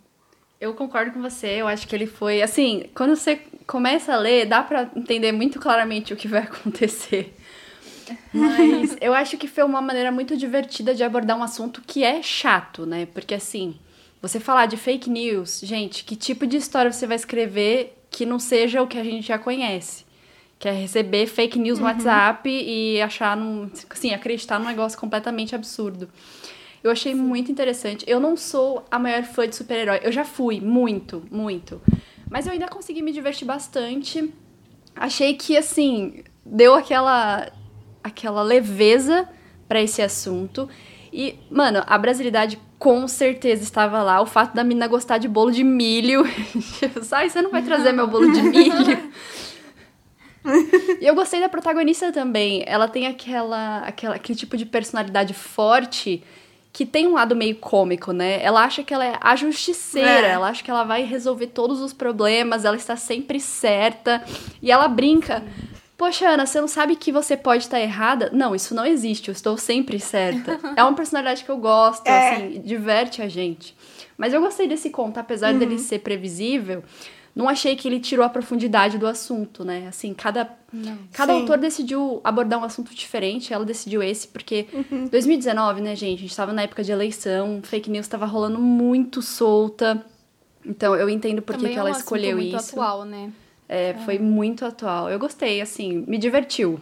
Eu concordo com você, eu acho que ele foi. Assim, quando você começa a ler, dá para entender muito claramente o que vai acontecer. Mas eu acho que foi uma maneira muito divertida de abordar um assunto que é chato, né? Porque assim, você falar de fake news, gente, que tipo de história você vai escrever que não seja o que a gente já conhece? Que é receber fake news no uhum. WhatsApp e achar num, assim, acreditar num negócio completamente absurdo. Eu achei Sim. muito interessante. Eu não sou a maior fã de super-herói. Eu já fui, muito, muito. Mas eu ainda consegui me divertir bastante. Achei que, assim, deu aquela, aquela leveza para esse assunto. E, mano, a brasilidade com certeza estava lá. O fato da menina gostar de bolo de milho. Sai, você não vai trazer meu bolo de milho. e eu gostei da protagonista também. Ela tem aquela, aquela, aquele tipo de personalidade forte que tem um lado meio cômico, né? Ela acha que ela é a justiceira, é. ela acha que ela vai resolver todos os problemas, ela está sempre certa. E ela brinca. Poxa, Ana, você não sabe que você pode estar errada? Não, isso não existe, eu estou sempre certa. é uma personalidade que eu gosto, é. assim, diverte a gente. Mas eu gostei desse conto, apesar uhum. dele ser previsível, não achei que ele tirou a profundidade do assunto, né? Assim, cada, cada autor decidiu abordar um assunto diferente, ela decidiu esse, porque uhum. 2019, né, gente? A gente tava na época de eleição, fake news tava rolando muito solta. Então, eu entendo por que, que ela é um escolheu muito isso. atual, né? É, é, foi muito atual. Eu gostei, assim, me divertiu.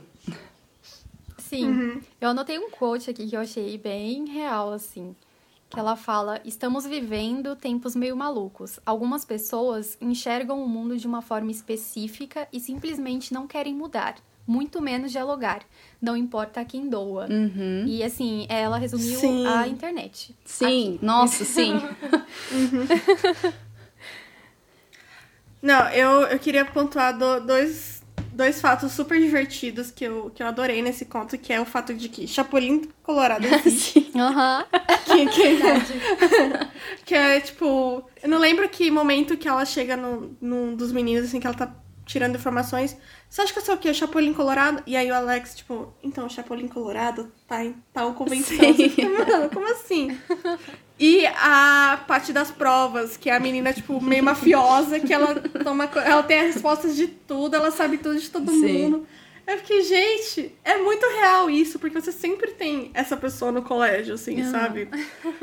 Sim. Uhum. Eu anotei um quote aqui que eu achei bem real, assim que ela fala: estamos vivendo tempos meio malucos. Algumas pessoas enxergam o mundo de uma forma específica e simplesmente não querem mudar. Muito menos dialogar. Não importa quem doa. Uhum. E assim, ela resumiu sim. a internet. Sim, aqui. nossa, sim. uhum. Não, eu, eu queria pontuar do, dois, dois fatos super divertidos que eu, que eu adorei nesse conto, que é o fato de que Chapolin Colorado existe. Aham. que, que, que é, tipo... Eu não lembro que momento que ela chega no, num dos meninos, assim, que ela tá tirando informações. Você acha que eu sou o quê? Chapolin Colorado? E aí o Alex, tipo, então, o Chapolin Colorado tá em tal convenção. Você fica, Mano, como assim? E a parte das provas, que é a menina, tipo, meio mafiosa, que ela toma. Ela tem as respostas de tudo, ela sabe tudo de todo Sim. mundo. Eu fiquei, gente, é muito real isso, porque você sempre tem essa pessoa no colégio, assim, sabe?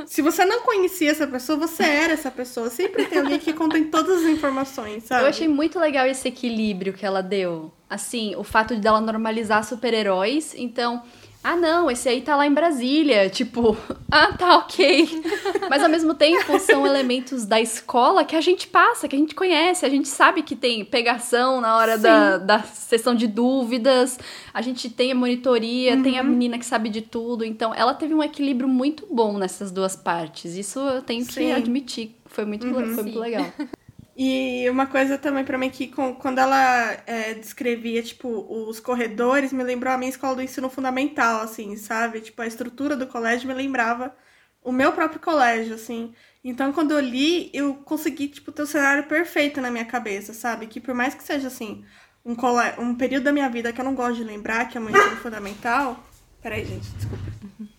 Se você não conhecia essa pessoa, você era essa pessoa. Sempre tem alguém que contém todas as informações, sabe? Eu achei muito legal esse equilíbrio que ela deu. Assim, o fato de dela normalizar super-heróis. Então, ah, não, esse aí tá lá em Brasília. Tipo, ah, tá, ok. Mas ao mesmo tempo, são elementos da escola que a gente passa, que a gente conhece. A gente sabe que tem pegação na hora da, da sessão de dúvidas. A gente tem a monitoria, tem a menina que sabe de tudo. Então, ela teve um equilíbrio muito bom nessas duas partes. Isso eu tenho que Sim. admitir. Foi muito, foi muito legal. E uma coisa também pra mim que quando ela é, descrevia, tipo, os corredores, me lembrou a minha escola do ensino fundamental, assim, sabe? Tipo, a estrutura do colégio me lembrava o meu próprio colégio, assim. Então, quando eu li, eu consegui, tipo, ter o cenário perfeito na minha cabeça, sabe? Que por mais que seja, assim, um, cole... um período da minha vida que eu não gosto de lembrar, que é o meu ensino fundamental... Peraí, gente, desculpa.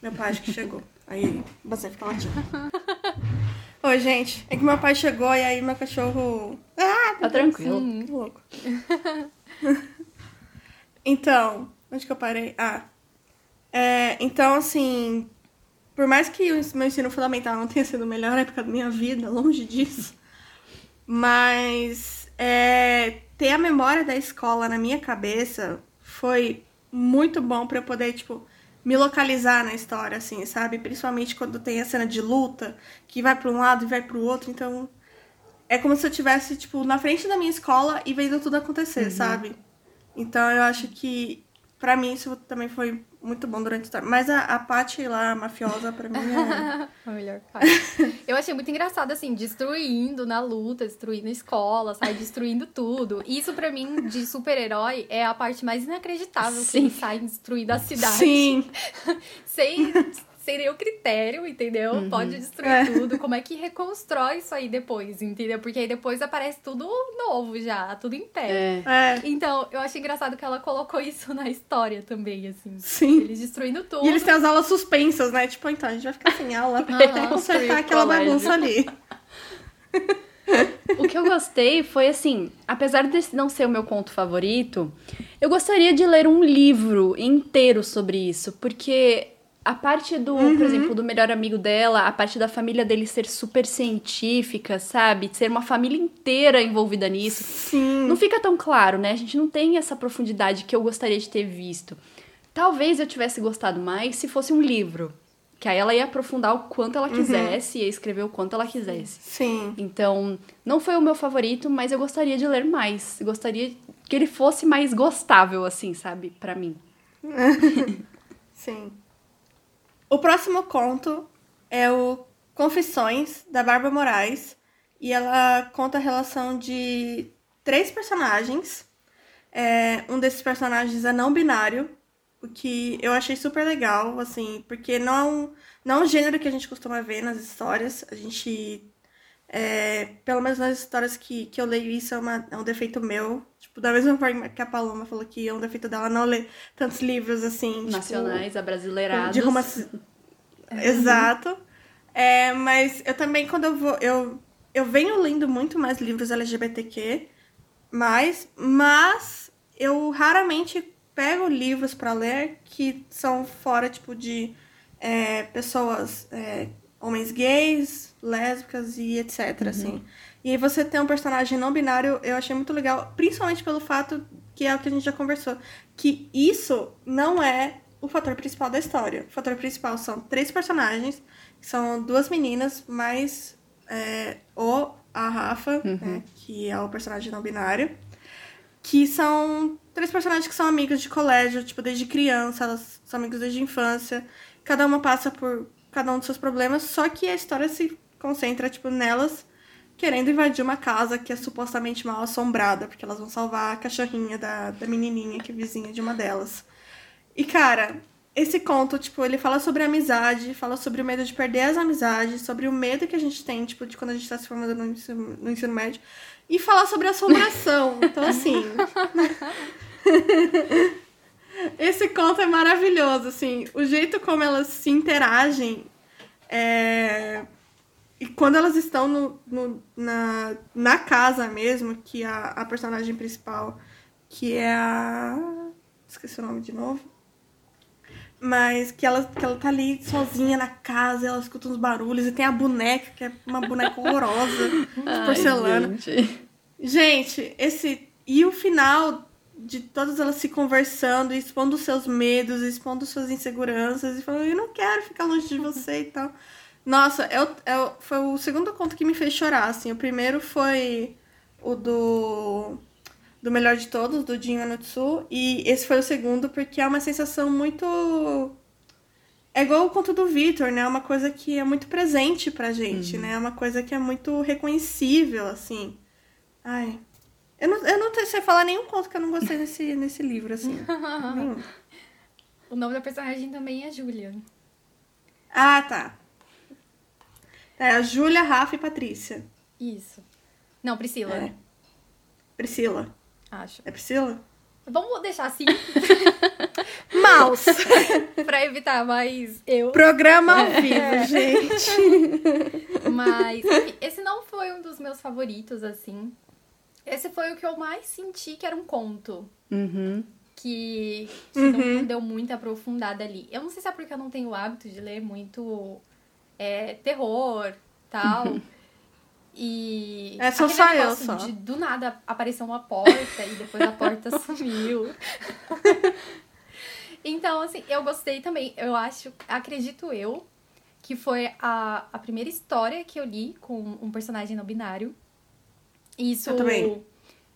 Meu pai acho que chegou. Aí, você fica latindo. Oi, gente. É que meu pai chegou e aí meu cachorro. Ah, Tá tranquilo. que louco. então, onde que eu parei? Ah. É, então, assim, por mais que o meu ensino fundamental não tenha sido a melhor época da minha vida, longe disso, mas é, ter a memória da escola na minha cabeça foi muito bom pra eu poder, tipo, me localizar na história, assim, sabe? Principalmente quando tem a cena de luta, que vai pra um lado e vai pro outro, então é como se eu tivesse, tipo, na frente da minha escola e vendo tudo acontecer, sabe? Então eu acho que, pra mim, isso também foi muito bom durante a história. Mas a, a Paty lá, a mafiosa, pra mim é. A melhor parte. Eu achei muito engraçado, assim, destruindo na luta, destruindo a escola, sai destruindo tudo. Isso, pra mim, de super-herói, é a parte mais inacreditável que Sim. ele sai destruindo a cidade. Sim, Sem, sem nenhum critério, entendeu? Pode destruir É. tudo. Como é que reconstrói isso aí depois, entendeu? Porque aí depois aparece tudo novo já, tudo em pé. É. é. Então, eu achei engraçado que ela colocou isso na história também, assim. Sim. Eles destruindo tudo. E eles têm as aulas suspensas, né? Tipo, então, a gente vai ficar sem aula até consertar aquela Colégio. bagunça ali. O que eu gostei foi assim, apesar desse não ser o meu conto favorito, eu gostaria de ler um livro inteiro sobre isso, porque a parte do, por exemplo, do melhor amigo dela, a parte da família dele ser super científica, sabe? Ser uma família inteira envolvida nisso. Sim. Não fica tão claro, né? A gente não tem essa profundidade que eu gostaria de ter visto. Talvez eu tivesse gostado mais se fosse um livro. Que aí ela ia aprofundar o quanto ela quisesse, ia escrever o quanto ela quisesse. Sim. Então, não foi o meu favorito, mas eu gostaria de ler mais. Gostaria que ele fosse mais gostável, assim, sabe? Pra mim. Sim. O próximo conto é o Confissões, da Bárbara Moraes. E ela conta a relação de três personagens. É, um desses personagens é não binário, o que eu achei super legal, assim, porque não é um, não é um gênero que a gente costuma ver nas histórias. A gente. é, pelo menos nas histórias que, que eu leio, isso é, uma- é um defeito meu. Tipo, da mesma forma que a Paloma falou que é um defeito dela não ler tantos livros assim. tipo, Nacionais, abrasileirados. de romance. Exato. É, mas eu também, quando eu vou. Eu, eu venho lendo muito mais livros LGBTQ, mais, mas eu raramente pego livros pra ler que são fora, tipo, de é, pessoas. é, homens gays, lésbicas e etc. Assim. E aí você ter um personagem não binário, eu achei muito legal, principalmente pelo fato que é o que a gente já conversou, que isso não é o fator principal da história. O fator principal são três personagens, que são duas meninas, mais é, o a Rafa, né, que é o personagem não binário, que são três personagens que são amigos de colégio, tipo, desde criança, elas são amigos desde infância. Cada uma passa por cada um dos seus problemas, só que a história se concentra, tipo, nelas querendo invadir uma casa que é supostamente mal assombrada, porque elas vão salvar a cachorrinha da, da menininha que é vizinha de uma delas. E, cara, esse conto, tipo, ele fala sobre amizade, fala sobre o medo de perder as amizades, sobre o medo que a gente tem, tipo, de quando a gente tá se formando no ensino, no ensino médio, e fala sobre assombração. então, assim. esse conto é maravilhoso, assim. O jeito como elas se interagem. É... E quando elas estão no, no, na, na casa mesmo, que a, a personagem principal, que é a. Esqueci o nome de novo mas que ela, que ela tá ali sozinha na casa, ela escuta uns barulhos, e tem a boneca, que é uma boneca horrorosa, de porcelana. Ai, gente. gente, esse. E o final de todas elas se conversando, expondo seus medos, expondo suas inseguranças, e falando, eu não quero ficar longe de você e tal. Nossa, foi o segundo conto que me fez chorar, assim. O primeiro foi o do do melhor de todos, do Jin Anotsu, e esse foi o segundo porque é uma sensação muito é igual o conto do Victor, né? É uma coisa que é muito presente pra gente, uhum. né? É uma coisa que é muito reconhecível, assim. Ai. Eu não, eu não sei falar nenhum conto que eu não gostei nesse, nesse livro, assim. o nome da personagem também é Júlia. Ah, tá. É a Júlia, Rafa e Patrícia. Isso. Não, Priscila. É. Priscila. Acho. É Priscila? Vamos deixar assim. Mouse. pra evitar mais eu. Programa ao vivo, é. gente. Mas esse não foi um dos meus favoritos, assim. Esse foi o que eu mais senti que era um conto. Uhum. Que, uhum. não deu muito aprofundada ali. Eu não sei se é porque eu não tenho o hábito de ler muito é, terror tal. Uhum. E. É só só eu só. De, do nada apareceu uma porta e depois a porta sumiu. então, assim, eu gostei também. Eu acho, acredito eu, que foi a, a primeira história que eu li com um personagem não binário. E isso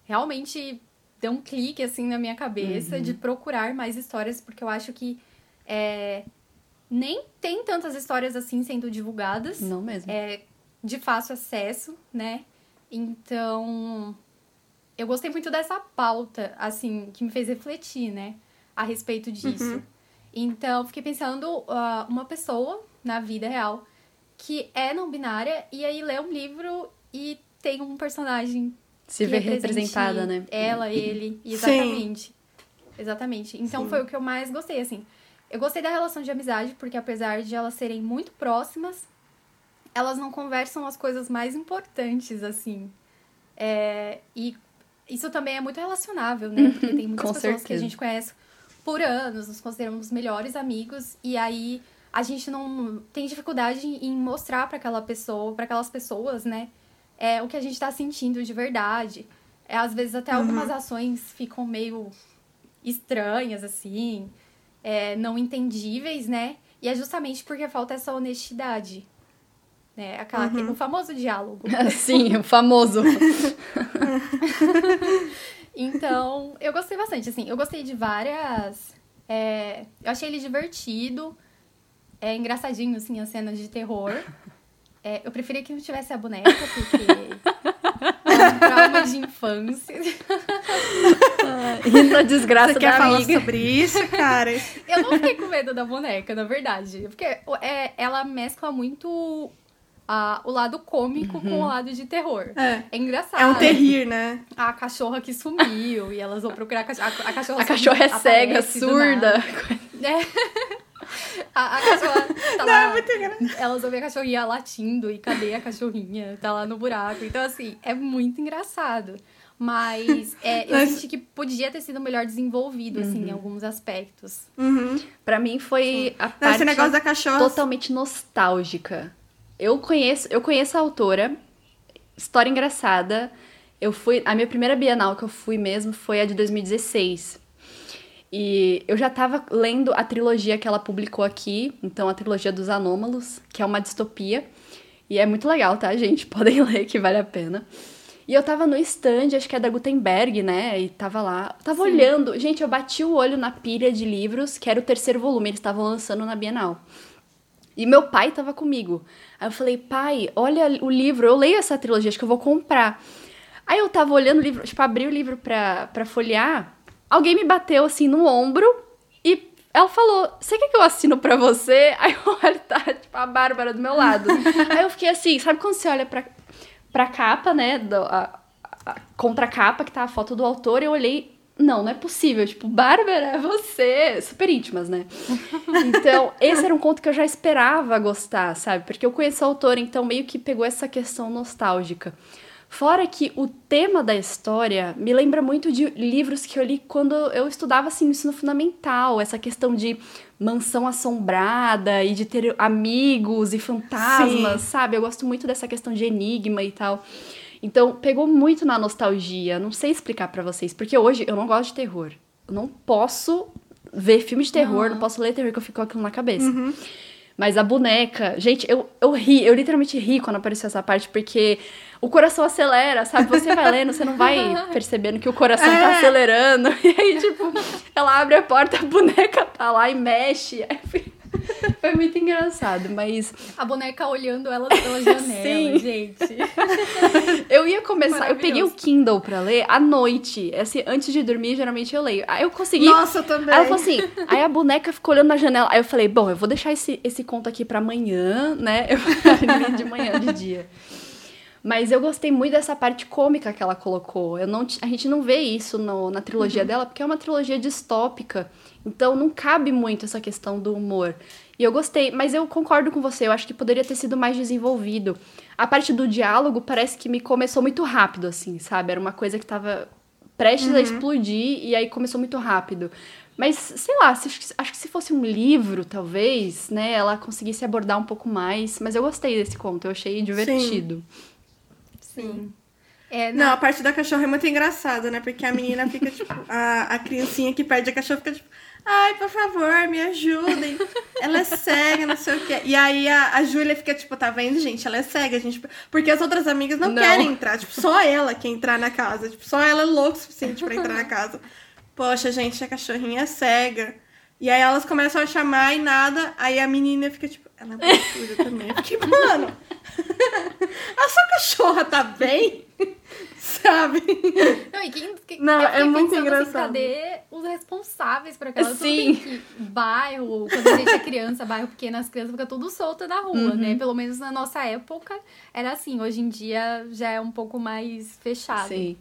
realmente deu um clique assim na minha cabeça uhum. de procurar mais histórias, porque eu acho que é, nem tem tantas histórias assim sendo divulgadas. Não mesmo. É, de fácil acesso, né? Então, eu gostei muito dessa pauta, assim, que me fez refletir, né? A respeito disso. Uhum. Então, fiquei pensando uh, uma pessoa na vida real que é não binária e aí lê um livro e tem um personagem se vê representada, né? Ela, ele, exatamente. Sim. Exatamente. Então Sim. foi o que eu mais gostei, assim. Eu gostei da relação de amizade, porque apesar de elas serem muito próximas, elas não conversam as coisas mais importantes, assim. É, e isso também é muito relacionável, né? Porque tem muitas pessoas certeza. que a gente conhece por anos, nos consideramos melhores amigos, e aí a gente não tem dificuldade em mostrar para aquela pessoa, para aquelas pessoas, né? É, o que a gente tá sentindo de verdade. É, às vezes até uhum. algumas ações ficam meio estranhas, assim, é, não entendíveis, né? E é justamente porque falta essa honestidade né? Aquela, uhum. O famoso diálogo. Sim, o famoso. então, eu gostei bastante, assim. Eu gostei de várias... É, eu achei ele divertido. É engraçadinho, assim, as cenas de terror. É, eu preferia que não tivesse a boneca, porque... um trauma de infância. Rindo da desgraça Você quer da falar amiga. sobre isso, cara? eu não fiquei com medo da boneca, na verdade. Porque é, ela mescla muito a, o lado cômico uhum. com o lado de terror. É. é engraçado. É um terrir, né? A cachorra que sumiu e elas vão procurar a cachorra. A, a cachorra, a cachorra é cega, surda. É. A, a cachorra tá Não, lá. É muito engraçado. Elas ouvem a cachorrinha latindo e cadê a cachorrinha? Tá lá no buraco. Então, assim, é muito engraçado. Mas é, eu Mas... senti que podia ter sido melhor desenvolvido, assim, uhum. em alguns aspectos. Uhum. Pra mim foi a parte Esse negócio da cachorra... totalmente nostálgica. Eu conheço, eu conheço a autora. História engraçada. Eu fui, a minha primeira Bienal que eu fui mesmo foi a de 2016. E eu já tava lendo a trilogia que ela publicou aqui, então a trilogia dos Anômalos, que é uma distopia. E é muito legal, tá, gente? Podem ler que vale a pena. E eu tava no stand, acho que é da Gutenberg, né? E tava lá. Tava Sim. olhando. Gente, eu bati o olho na pilha de livros, que era o terceiro volume, eles estavam lançando na Bienal. E meu pai tava comigo. Aí eu falei, pai, olha o livro, eu leio essa trilogia, acho que eu vou comprar. Aí eu tava olhando o livro, tipo, abri o livro pra, pra folhear, alguém me bateu assim no ombro e ela falou: Você quer que eu assino pra você? Aí eu olho, tá, tipo, a Bárbara do meu lado. Aí eu fiquei assim, sabe quando você olha pra, pra capa, né? Do, a, a, contra a capa, que tá a foto do autor, eu olhei. Não, não é possível. Tipo, Bárbara, é você. Super íntimas, né? Então, esse era um conto que eu já esperava gostar, sabe? Porque eu conheço a autora, então meio que pegou essa questão nostálgica. Fora que o tema da história me lembra muito de livros que eu li quando eu estudava assim, no ensino fundamental, essa questão de mansão assombrada e de ter amigos e fantasmas, Sim. sabe? Eu gosto muito dessa questão de enigma e tal. Então, pegou muito na nostalgia. Não sei explicar para vocês, porque hoje eu não gosto de terror. Eu não posso ver filme de terror, uhum. não posso ler terror que eu fico com aquilo na cabeça. Uhum. Mas a boneca, gente, eu, eu ri, eu literalmente ri quando apareceu essa parte, porque o coração acelera, sabe? Você vai lendo, você não vai percebendo que o coração tá é. tá acelerando. E aí, tipo, ela abre a porta, a boneca tá lá e mexe. Foi muito engraçado, mas. A boneca olhando ela pela janela, Sim. gente. eu ia começar. Eu peguei o Kindle pra ler à noite. Assim, antes de dormir, geralmente eu leio. Aí eu consegui. Nossa, eu também. Aí ela falou assim. Aí a boneca ficou olhando na janela. Aí eu falei, bom, eu vou deixar esse, esse conto aqui pra amanhã, né? Eu de manhã, de dia. Mas eu gostei muito dessa parte cômica que ela colocou. Eu não, a gente não vê isso no, na trilogia uhum. dela, porque é uma trilogia distópica. Então não cabe muito essa questão do humor. E eu gostei, mas eu concordo com você, eu acho que poderia ter sido mais desenvolvido. A parte do diálogo parece que me começou muito rápido, assim, sabe? Era uma coisa que tava prestes uhum. a explodir e aí começou muito rápido. Mas, sei lá, acho que se fosse um livro, talvez, né, ela conseguisse abordar um pouco mais. Mas eu gostei desse conto, eu achei divertido. Sim. Sim. É, não... não... a parte da cachorra é muito engraçada, né? Porque a menina fica, tipo, a, a criancinha que perde a cachorra fica, tipo, Ai, por favor, me ajudem. Ela é cega, não sei o quê. E aí a, a Júlia fica tipo, tá vendo, gente? Ela é cega, gente. Porque as outras amigas não, não, querem entrar. Tipo, só ela quer entrar na casa. Tipo, só ela é louca o suficiente pra entrar na casa. Poxa, gente, a cachorrinha é cega. E aí elas começam a chamar e nada. Aí a menina fica tipo, ela é muito também. Porque, mano, a sua cachorra tá bem? Sabe? Não, e quem, quem não, é muito assim, engraçado. Assim, cadê os responsáveis por aquela Sim. Que bairro, quando a gente é criança, bairro pequeno, as crianças ficam tudo solta na rua, né? uhum. né? Pelo menos na nossa época era assim. Hoje em dia já é um pouco mais fechado. Sim.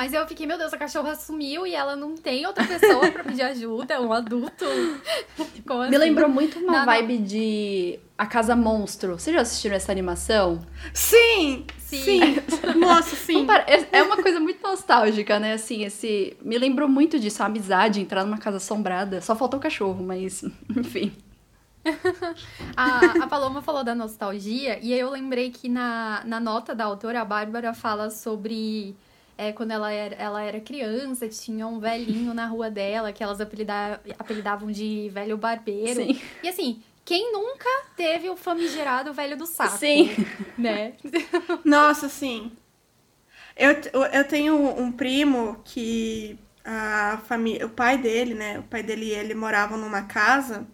Mas eu fiquei, meu Deus, a cachorra sumiu e ela não tem outra pessoa pra pedir ajuda, um adulto. assim? Me lembrou muito uma não, vibe não. de A Casa Monstro. Vocês já assistiram essa animação? Sim! Sim. sim. Nossa, sim. É, é uma coisa muito nostálgica, né? Assim, esse. Me lembrou muito disso, a amizade, entrar numa casa assombrada. Só faltou o cachorro, mas, enfim. a, a Paloma falou da nostalgia, e aí eu lembrei que na, na nota da autora, a Bárbara fala sobre é, quando ela era, ela era criança, tinha um velhinho na rua dela que elas apelidavam, apelidavam de velho barbeiro. Sim. E assim, quem nunca teve o famigerado velho do saco? Sim. Né? Nossa, sim. Eu, eu tenho um primo que a família, o pai dele, né? O pai dele e ele moravam numa casa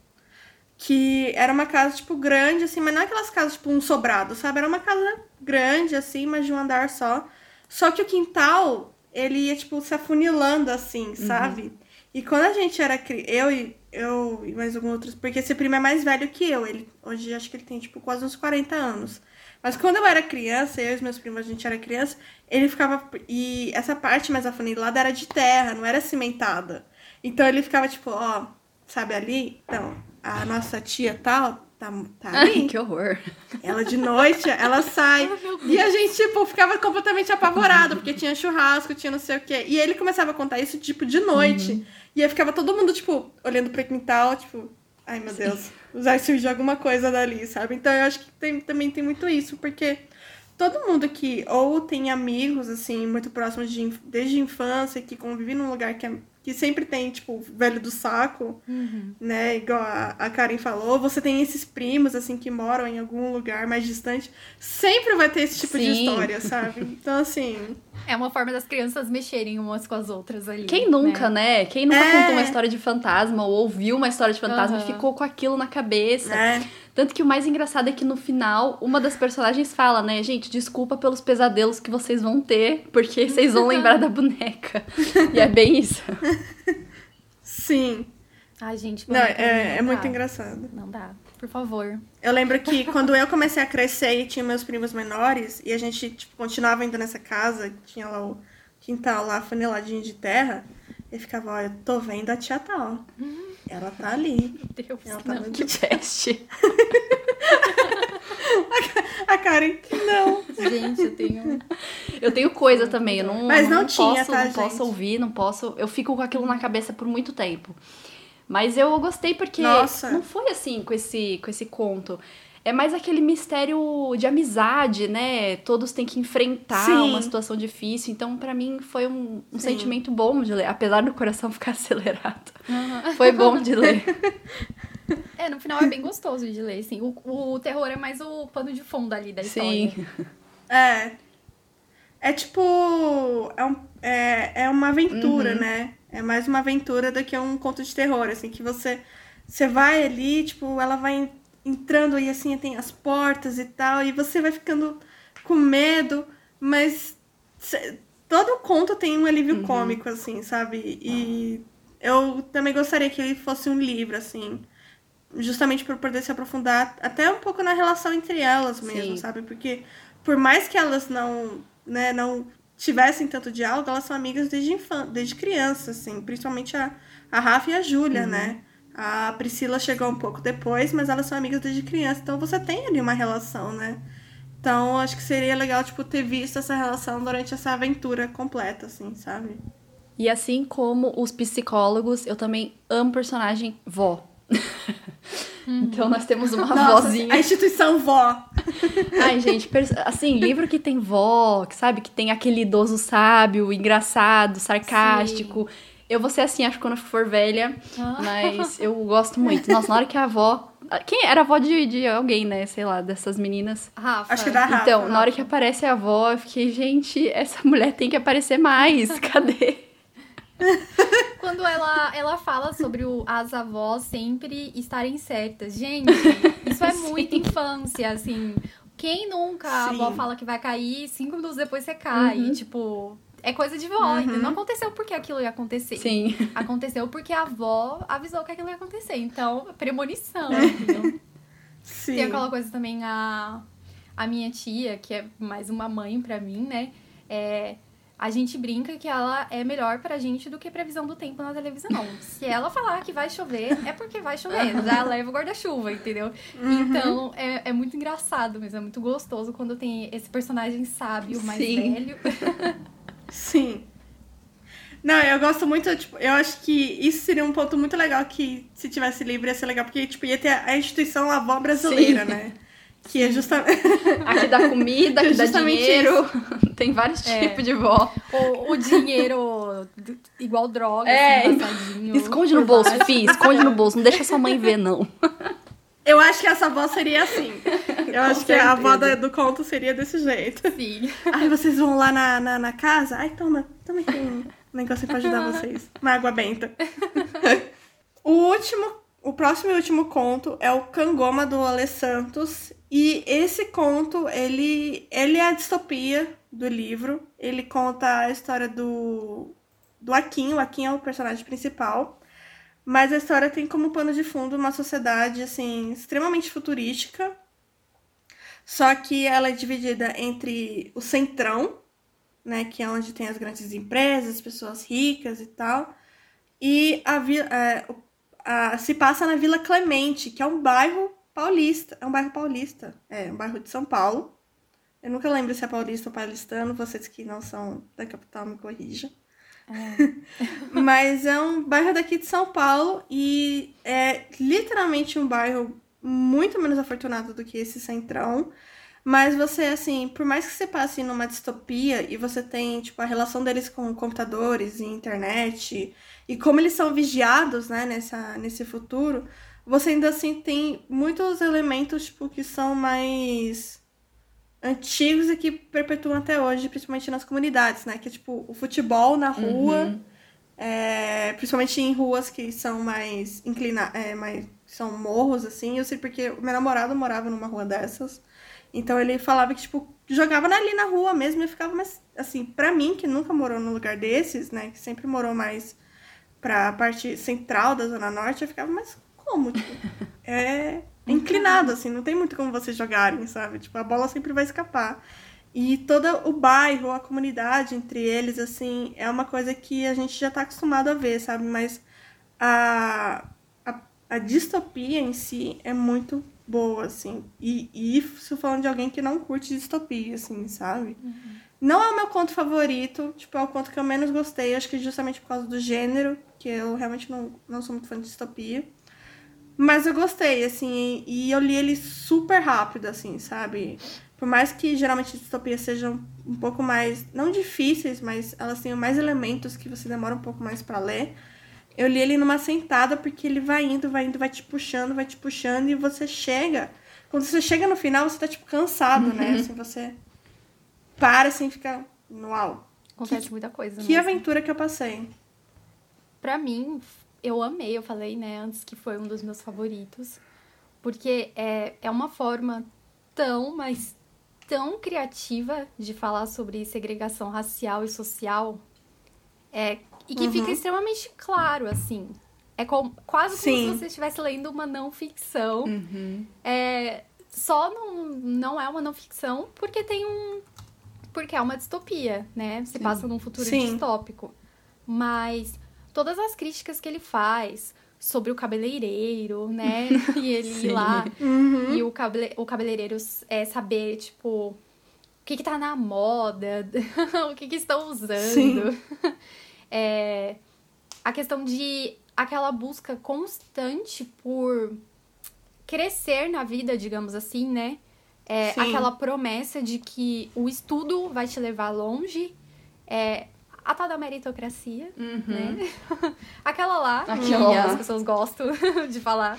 que era uma casa, tipo, grande, assim, mas não é aquelas casas, tipo, um sobrado, sabe? Era uma casa grande, assim, mas de um andar só. Só que o quintal, ele ia, tipo, se afunilando assim, uhum. sabe? E quando a gente era eu e eu e mais alguns outros, porque esse primo é mais velho que eu, ele hoje acho que ele tem tipo quase uns 40 anos. Mas quando eu era criança, eu e os meus primos, a gente era criança, ele ficava e essa parte mais afunilada era de terra, não era cimentada. Então ele ficava tipo, ó, sabe ali? Então, a nossa tia tal tá, tá. Ai, que horror. Ela de noite, ela sai. e a gente, tipo, ficava completamente apavorado, porque tinha churrasco, tinha não sei o quê. E ele começava a contar isso, tipo, de noite. Uhum. E aí ficava todo mundo, tipo, olhando pro quintal, tipo, ai meu Deus, vai surgir alguma coisa dali, sabe? Então eu acho que tem, também tem muito isso, porque todo mundo que ou tem amigos, assim, muito próximos de, desde a infância, que convive num lugar que é que sempre tem, tipo, velho do saco, uhum. né? Igual a, a Karen falou. Você tem esses primos, assim, que moram em algum lugar mais distante. Sempre vai ter esse tipo Sim. de história, sabe? Então, assim. É uma forma das crianças mexerem umas com as outras ali. Quem nunca, né? né? Quem nunca é... contou uma história de fantasma ou ouviu uma história de fantasma uhum. e ficou com aquilo na cabeça. É. Tanto que o mais engraçado é que no final, uma das personagens fala, né, gente, desculpa pelos pesadelos que vocês vão ter, porque vocês vão lembrar da boneca. E é bem isso. Sim. Ai, gente, Não, é, é não muito dá. engraçado. Não dá, por favor. Eu lembro que quando eu comecei a crescer e tinha meus primos menores, e a gente, tipo, continuava indo nessa casa, tinha lá o quintal lá, funeladinho de terra, eu ficava, ó, eu tô vendo a tia tal. Ela tá ali. Meu Deus, Ela tá não. no Que peste. A Karen, não. Gente, eu tenho... Eu tenho coisa também, eu não, Mas não não tinha, posso, tá, não posso gente? ouvir, não posso. Eu fico com aquilo na cabeça por muito tempo. Mas eu gostei porque Nossa. não foi assim com esse, com esse conto. É mais aquele mistério de amizade, né? Todos têm que enfrentar Sim. uma situação difícil. Então, pra mim, foi um, um sentimento bom de ler. Apesar do coração ficar acelerado. Foi bom de ler. É, no final é bem gostoso de ler, assim. O, o terror é mais o pano de fundo ali da história. Sim. É. É tipo. É, um- é, é uma aventura, Uhum. né? É mais uma aventura do que um conto de terror, assim, que você. Você vai ali, tipo, ela vai entrando e assim, tem as portas e tal, e você vai ficando com medo, mas todo conto tem um alívio cômico, assim, sabe? E eu também gostaria que ele fosse um livro, assim. Justamente por poder se aprofundar até um pouco na relação entre elas mesmo, Sim. sabe? Porque por mais que elas não, né, não tivessem tanto diálogo, elas são amigas desde infan desde criança, assim, principalmente a, a Rafa e a Júlia, né? A Priscila chegou um pouco depois, mas elas são amigas desde criança, então você tem ali uma relação, né? Então, acho que seria legal, tipo, ter visto essa relação durante essa aventura completa, assim, sabe? E assim como os psicólogos, eu também amo personagem vó. então nós temos uma Nossa, vozinha. a instituição vó. Ai, gente, assim, livro que tem vó, que sabe, que tem aquele idoso sábio, engraçado, sarcástico. Eu vou ser assim, acho que quando eu for velha, Ah. mas eu gosto muito. Nossa, na hora que a avó. Quem era a avó de, de alguém, né? Sei lá, dessas meninas. Rafa. Acho que da Rafa. Então, na hora que aparece a avó, eu fiquei, gente, essa mulher tem que aparecer mais. Cadê? Quando ela, ela fala sobre o, as avós sempre estarem certas. Gente, isso é muito infância, assim. Quem nunca a avó Sim. fala que vai cair, cinco minutos depois você cai. Uhum. Tipo, é coisa de vó. entendeu? Não aconteceu porque aquilo ia acontecer. Sim. Aconteceu porque a avó avisou que aquilo ia acontecer. Então, premonição, entendeu? Sim. Tem aquela coisa também, a, a minha tia, que é mais uma mãe pra mim, né? É, a gente brinca que ela é melhor pra gente do que previsão do tempo na televisão. Se ela falar que vai chover, é porque vai chover. Já leva o guarda-chuva, entendeu? Uhum. Então, é, é muito engraçado mesmo. É muito gostoso quando tem esse personagem sábio, mais Sim. velho. Sim. Não, eu gosto muito, tipo, eu acho que isso seria um ponto muito legal que se tivesse livre ia ser legal, porque, tipo, ia ter a instituição avó brasileira, Sim. né? Que é justamente... Aqui dá comida, aqui dá Justamente dinheiro. Tem vários É. tipos de vó. o, o dinheiro igual droga, É, assim. Esconde no bolso, baixo. fi, esconde no bolso. Não deixa sua mãe ver, não. Eu acho que essa avó seria assim. Eu acho que a avó da- do conto seria desse jeito. Sim. Ai, vocês vão lá na, na, na casa? Ai, toma, toma aqui um negócio pra ajudar vocês. Uma água benta. O último, o próximo e último conto é o Cangoma do Ale Santos. E esse conto, ele, ele é a distopia do livro. Ele conta a história do, do Akin. O Akin é o personagem principal. Mas a história tem como pano de fundo uma sociedade, assim, extremamente futurística. Só que ela é dividida entre o centrão, né, que é onde tem as grandes empresas, pessoas ricas e tal, e a, é, a- se passa na Vila Clemente, que é um bairro paulista, é um bairro paulista, é um bairro de São Paulo. Eu nunca lembro se é paulista ou paulistano, vocês que não são da capital me corrijam. Mas é um bairro daqui de São Paulo e é literalmente um bairro muito menos afortunado do que esse centrão. Mas você, assim, por mais que você passe numa distopia e você tem, tipo, a relação deles com computadores e internet e como eles são vigiados, né, nessa, nesse futuro, você ainda assim tem muitos elementos, tipo, que são mais antigos e que perpetuam até hoje, principalmente nas comunidades, né? Que é, tipo, o futebol na rua, Uhum. é, principalmente em ruas que são mais inclinadas, mais são morros, assim. Eu sei porque o meu namorado morava numa rua dessas. Então ele falava que, tipo, jogava ali na rua mesmo e ficava mais. Assim, pra mim, que nunca morou num lugar desses, né? Que sempre morou mais pra parte central da Zona Norte, eu ficava, mas como? Tipo, é inclinado, assim, não tem muito como vocês jogarem, sabe? Tipo, a bola sempre vai escapar. E todo o bairro, a comunidade entre eles, assim, é uma coisa que a gente já tá acostumado a ver, sabe? Mas a, a, a distopia em si é muito boa, assim. E, e isso falando de alguém que não curte distopia, assim, sabe? Uhum. Não é o meu conto favorito, tipo, é o conto que eu menos gostei, acho que justamente por causa do gênero, que eu realmente não, não sou muito fã de distopia. Mas eu gostei, assim, e eu li ele super rápido, assim, sabe? Por mais que geralmente distopias sejam um pouco mais, não difíceis, mas elas tenham mais elementos que você demora um pouco mais para ler. Eu li ele numa sentada porque ele vai indo, vai indo, vai te puxando, vai te puxando e você chega. Quando você chega no final, você tá tipo cansado, né? uhum. né? Assim, você para assim, fica. Uau! Acontece que, muita coisa. Que mesmo. aventura que eu passei. Pra mim, eu amei, eu falei, né, antes que foi um dos meus favoritos. Porque é, é uma forma tão, mas tão criativa de falar sobre segregação racial e social. É, e que uhum. fica extremamente claro, assim. É com, quase Sim. como se você estivesse lendo uma não ficção. Uhum. É, só não, não é uma não ficção porque tem um. Porque é uma distopia, né? Se passa num futuro Sim. distópico. Mas todas as críticas que ele faz sobre o cabeleireiro, né? E ele ir lá uhum. e o, cabele, o cabeleireiro é saber, tipo, o que que tá na moda, o que que estão usando. É, a questão de aquela busca constante por crescer na vida, digamos assim, né? É, aquela promessa de que o estudo vai te levar longe. É, a tal da meritocracia, uhum. né? Aquela lá, Aquela que as pessoas gostam de falar.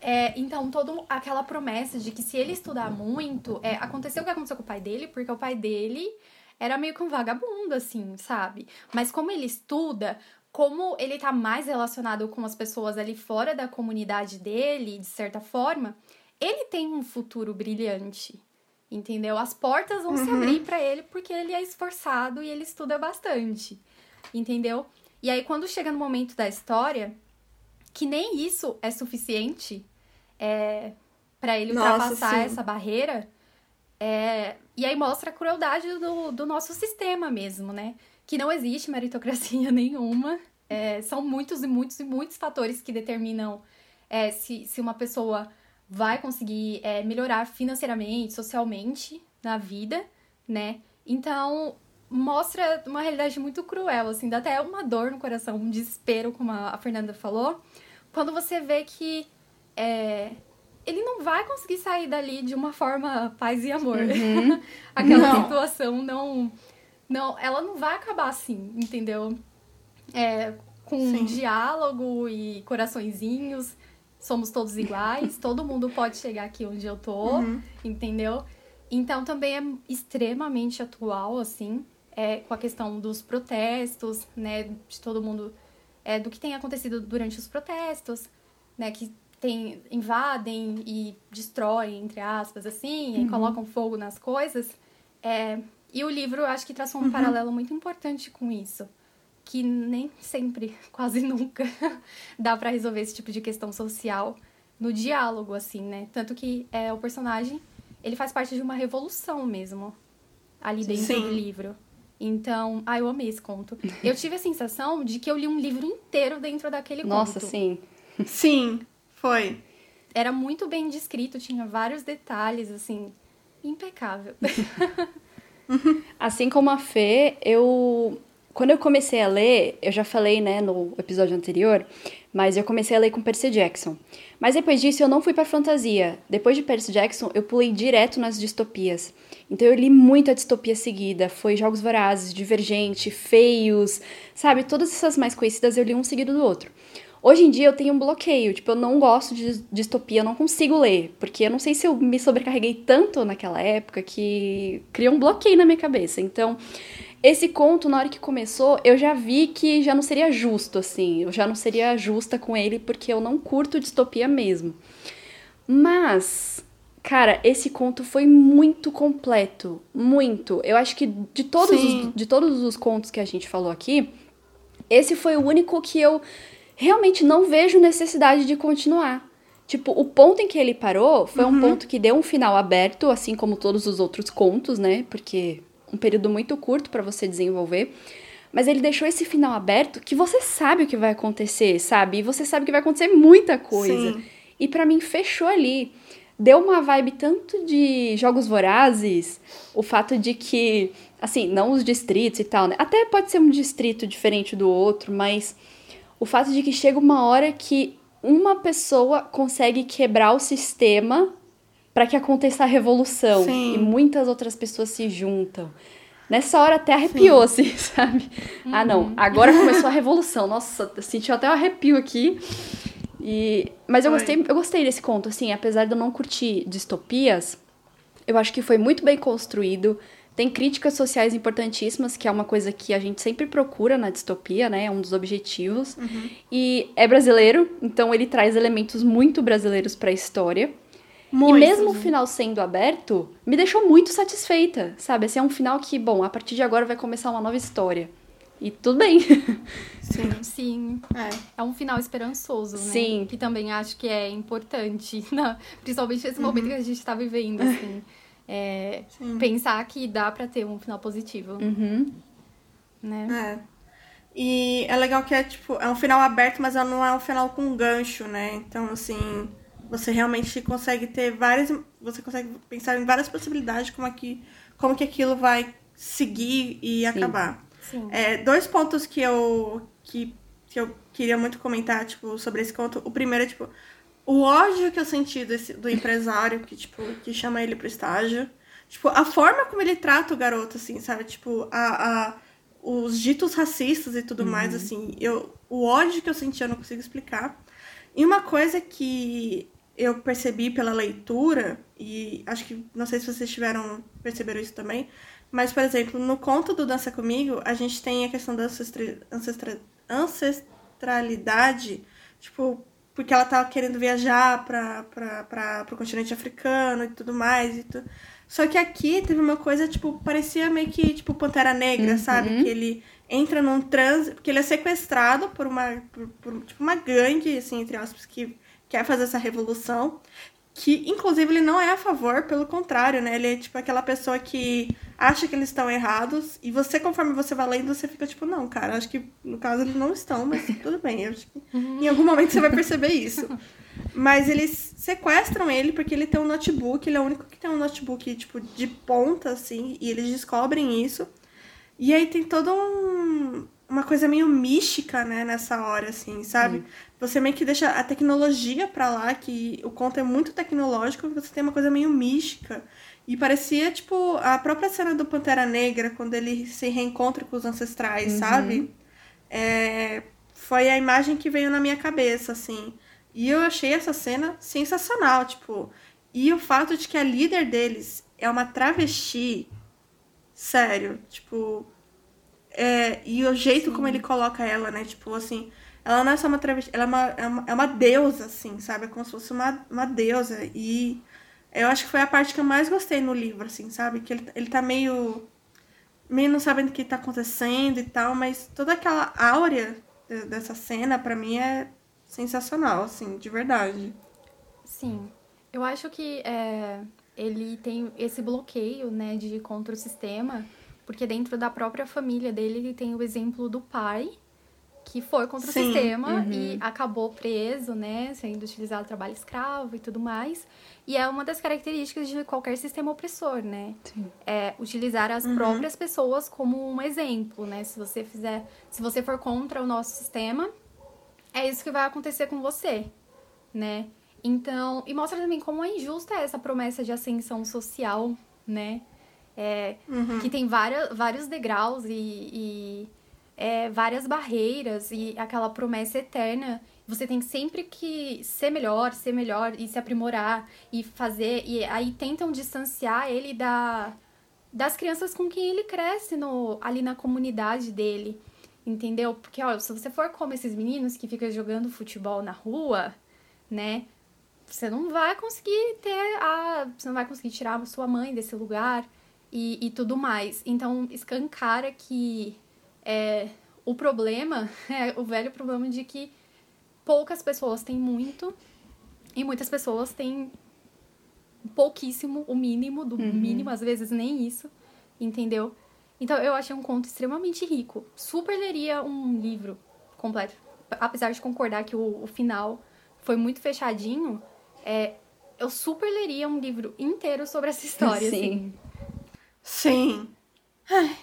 É, então, toda aquela promessa de que se ele estudar muito, é, aconteceu o que aconteceu com o pai dele, porque o pai dele era meio que um vagabundo, assim, sabe? Mas como ele estuda, como ele tá mais relacionado com as pessoas ali fora da comunidade dele, de certa forma, ele tem um futuro brilhante entendeu? As portas vão uhum. se abrir para ele porque ele é esforçado e ele estuda bastante, entendeu? E aí quando chega no momento da história, que nem isso é suficiente é, para ele ultrapassar Nossa, essa barreira, é, e aí mostra a crueldade do, do nosso sistema mesmo, né? Que não existe meritocracia nenhuma. É, são muitos e muitos e muitos fatores que determinam é, se, se uma pessoa vai conseguir é, melhorar financeiramente, socialmente na vida, né? Então, mostra uma realidade muito cruel, assim, dá até uma dor no coração, um desespero, como a Fernanda falou, quando você vê que é, ele não vai conseguir sair dali de uma forma paz e amor. Uhum. Aquela não. situação não, não. Ela não vai acabar assim, entendeu? É, com Sim. diálogo e coraçõezinhos somos todos iguais, todo mundo pode chegar aqui onde eu tô, uhum. entendeu? Então também é extremamente atual, assim, é, com a questão dos protestos, né, de todo mundo, é, do que tem acontecido durante os protestos, né, que tem, invadem e destroem, entre aspas, assim, uhum. e colocam fogo nas coisas. É, e o livro, acho que traçou um uhum. paralelo muito importante com isso que nem sempre, quase nunca, dá para resolver esse tipo de questão social no diálogo, assim, né? Tanto que é, o personagem, ele faz parte de uma revolução mesmo, ali dentro Sim. do livro. Então, ah, eu amei esse conto. Eu tive a sensação de que eu li um livro inteiro dentro daquele Nossa, conto. Nossa, sim. Sim, foi. Era muito bem descrito, tinha vários detalhes, assim, impecável. assim como a Fê, eu quando eu comecei a ler, eu já falei, né, no episódio anterior, mas eu comecei a ler com Percy Jackson. Mas depois disso eu não fui para fantasia. Depois de Percy Jackson, eu pulei direto nas distopias. Então eu li muito a distopia seguida. Foi Jogos Vorazes, Divergente, Feios, sabe? Todas essas mais conhecidas eu li um seguido do outro. Hoje em dia eu tenho um bloqueio, tipo, eu não gosto de distopia, eu não consigo ler, porque eu não sei se eu me sobrecarreguei tanto naquela época que criou um bloqueio na minha cabeça. Então, Esse conto, na hora que começou, eu já vi que já não seria justo, assim. Eu já não seria justa com ele, porque eu não curto distopia mesmo. Mas, cara, esse conto foi muito completo. Muito. Eu acho que de todos, os, de todos os contos que a gente falou aqui, esse foi o único que eu realmente não vejo necessidade de continuar. Tipo, o ponto em que ele parou foi uhum. um ponto que deu um final aberto, assim como todos os outros contos, né? Porque um período muito curto para você desenvolver. Mas ele deixou esse final aberto que você sabe o que vai acontecer, sabe? E você sabe que vai acontecer muita coisa. Sim. E para mim fechou ali. Deu uma vibe tanto de jogos vorazes, o fato de que, assim, não os distritos e tal, né? Até pode ser um distrito diferente do outro, mas o fato de que chega uma hora que uma pessoa consegue quebrar o sistema para que aconteça a revolução Sim. e muitas outras pessoas se juntam. Nessa hora até arrepiou, Sim. assim, sabe? Uhum. Ah, não, agora começou a revolução. Nossa, senti até um arrepio aqui. E... Mas eu gostei, eu gostei desse conto, assim, apesar de eu não curtir distopias, eu acho que foi muito bem construído. Tem críticas sociais importantíssimas, que é uma coisa que a gente sempre procura na distopia, né? É um dos objetivos. Uhum. E é brasileiro, então ele traz elementos muito brasileiros para a história. Muito. E mesmo o final sendo aberto, me deixou muito satisfeita, sabe? Esse é um final que, bom, a partir de agora vai começar uma nova história. E tudo bem. Sim, sim. É. é um final esperançoso, né? Sim. Que também acho que é importante, né? principalmente nesse uhum. momento que a gente tá vivendo, assim. É, pensar que dá para ter um final positivo. Uhum. Né? É. E é legal que é, tipo, é um final aberto, mas não é um final com gancho, né? Então, assim, você realmente consegue ter várias. Você consegue pensar em várias possibilidades como, aqui, como que aquilo vai seguir e Sim. acabar. Sim. É, dois pontos que eu, que, que eu queria muito comentar, tipo, sobre esse conto. O primeiro é, tipo, o ódio que eu senti desse, do empresário que, tipo, que chama ele pro estágio. Tipo, a forma como ele trata o garoto, assim, sabe? Tipo, a, a os ditos racistas e tudo uhum. mais, assim. Eu, o ódio que eu senti eu não consigo explicar. E uma coisa que eu percebi pela leitura, e acho que não sei se vocês tiveram perceberam isso também, mas, por exemplo, no conto do Dança Comigo, a gente tem a questão da ancestra, ancestra, ancestralidade, tipo, porque ela tava querendo viajar para o continente africano e tudo mais. E tu... Só que aqui teve uma coisa, tipo, parecia meio que, tipo, Pantera Negra, uhum. sabe? Que ele entra num transe, porque ele é sequestrado por uma, por, por, tipo, uma gangue, assim, entre aspas, que quer fazer essa revolução, que inclusive ele não é a favor, pelo contrário, né? Ele é tipo aquela pessoa que acha que eles estão errados e você, conforme você vai lendo, você fica tipo, não, cara, acho que no caso eles não estão, mas tudo bem, acho que em algum momento você vai perceber isso. Mas eles sequestram ele porque ele tem um notebook, ele é o único que tem um notebook, tipo, de ponta, assim, e eles descobrem isso. E aí tem todo um uma coisa meio mística, né, nessa hora, assim, sabe? Hum. Você meio que deixa a tecnologia pra lá, que o conto é muito tecnológico, você tem uma coisa meio mística. E parecia, tipo, a própria cena do Pantera Negra, quando ele se reencontra com os ancestrais, uhum. sabe? É... Foi a imagem que veio na minha cabeça, assim. E eu achei essa cena sensacional, tipo. E o fato de que a líder deles é uma travesti, sério, tipo é, e o jeito Sim. como ele coloca ela, né? Tipo, assim, ela não é só uma travesti, ela é uma, é uma, é uma deusa, assim, sabe? É como se fosse uma, uma deusa. E eu acho que foi a parte que eu mais gostei no livro, assim, sabe? Que ele, ele tá meio. meio não sabendo o que tá acontecendo e tal, mas toda aquela áurea dessa cena, para mim, é sensacional, assim, de verdade. Sim. Eu acho que é, ele tem esse bloqueio, né, de contra o sistema porque dentro da própria família dele, ele tem o exemplo do pai, que foi contra Sim, o sistema uhum. e acabou preso, né, sendo utilizado trabalho escravo e tudo mais. E é uma das características de qualquer sistema opressor, né? Sim. É utilizar as uhum. próprias pessoas como um exemplo, né? Se você fizer, se você for contra o nosso sistema, é isso que vai acontecer com você, né? Então, e mostra também como é injusta essa promessa de ascensão social, né? é, uhum. que tem várias, vários degraus e, e é, várias barreiras e aquela promessa eterna. Você tem sempre que ser melhor, ser melhor e se aprimorar e fazer. E aí tentam distanciar ele da, das crianças com quem ele cresce no, ali na comunidade dele. Entendeu? Porque, olha, se você for como esses meninos que ficam jogando futebol na rua, né? Você não vai conseguir ter a. Você não vai conseguir tirar a sua mãe desse lugar e, e tudo mais. Então, escancara que é, o problema é o velho problema de que poucas pessoas têm muito e muitas pessoas têm pouquíssimo, o mínimo do uhum. mínimo, às vezes nem isso, entendeu? Então eu achei um conto extremamente rico. Super leria um livro completo. Apesar de concordar que o, o final foi muito fechadinho, é, eu super leria um livro inteiro sobre essa história. Sim. Assim. Sim. Ai.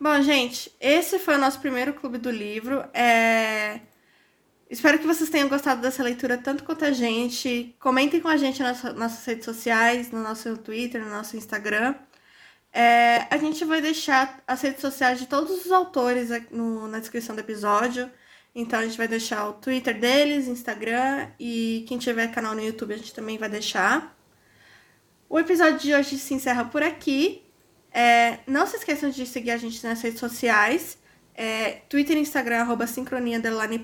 Bom, gente, esse foi o nosso primeiro clube do livro. É... Espero que vocês tenham gostado dessa leitura tanto quanto a gente. Comentem com a gente nas nossas redes sociais, no nosso Twitter, no nosso Instagram. É, a gente vai deixar as redes sociais de todos os autores no, na descrição do episódio. Então a gente vai deixar o Twitter deles, Instagram e quem tiver canal no YouTube a gente também vai deixar. O episódio de hoje se encerra por aqui. É, não se esqueçam de seguir a gente nas redes sociais. É, Twitter e Instagram, arroba sincronia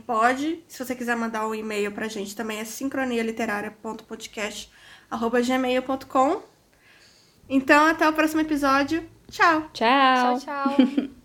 pod. Se você quiser mandar um e-mail pra gente também é sincronialiteraria.podcast arroba gmail.com. Então, até o próximo episódio. Tchau. Tchau. Tchau, tchau.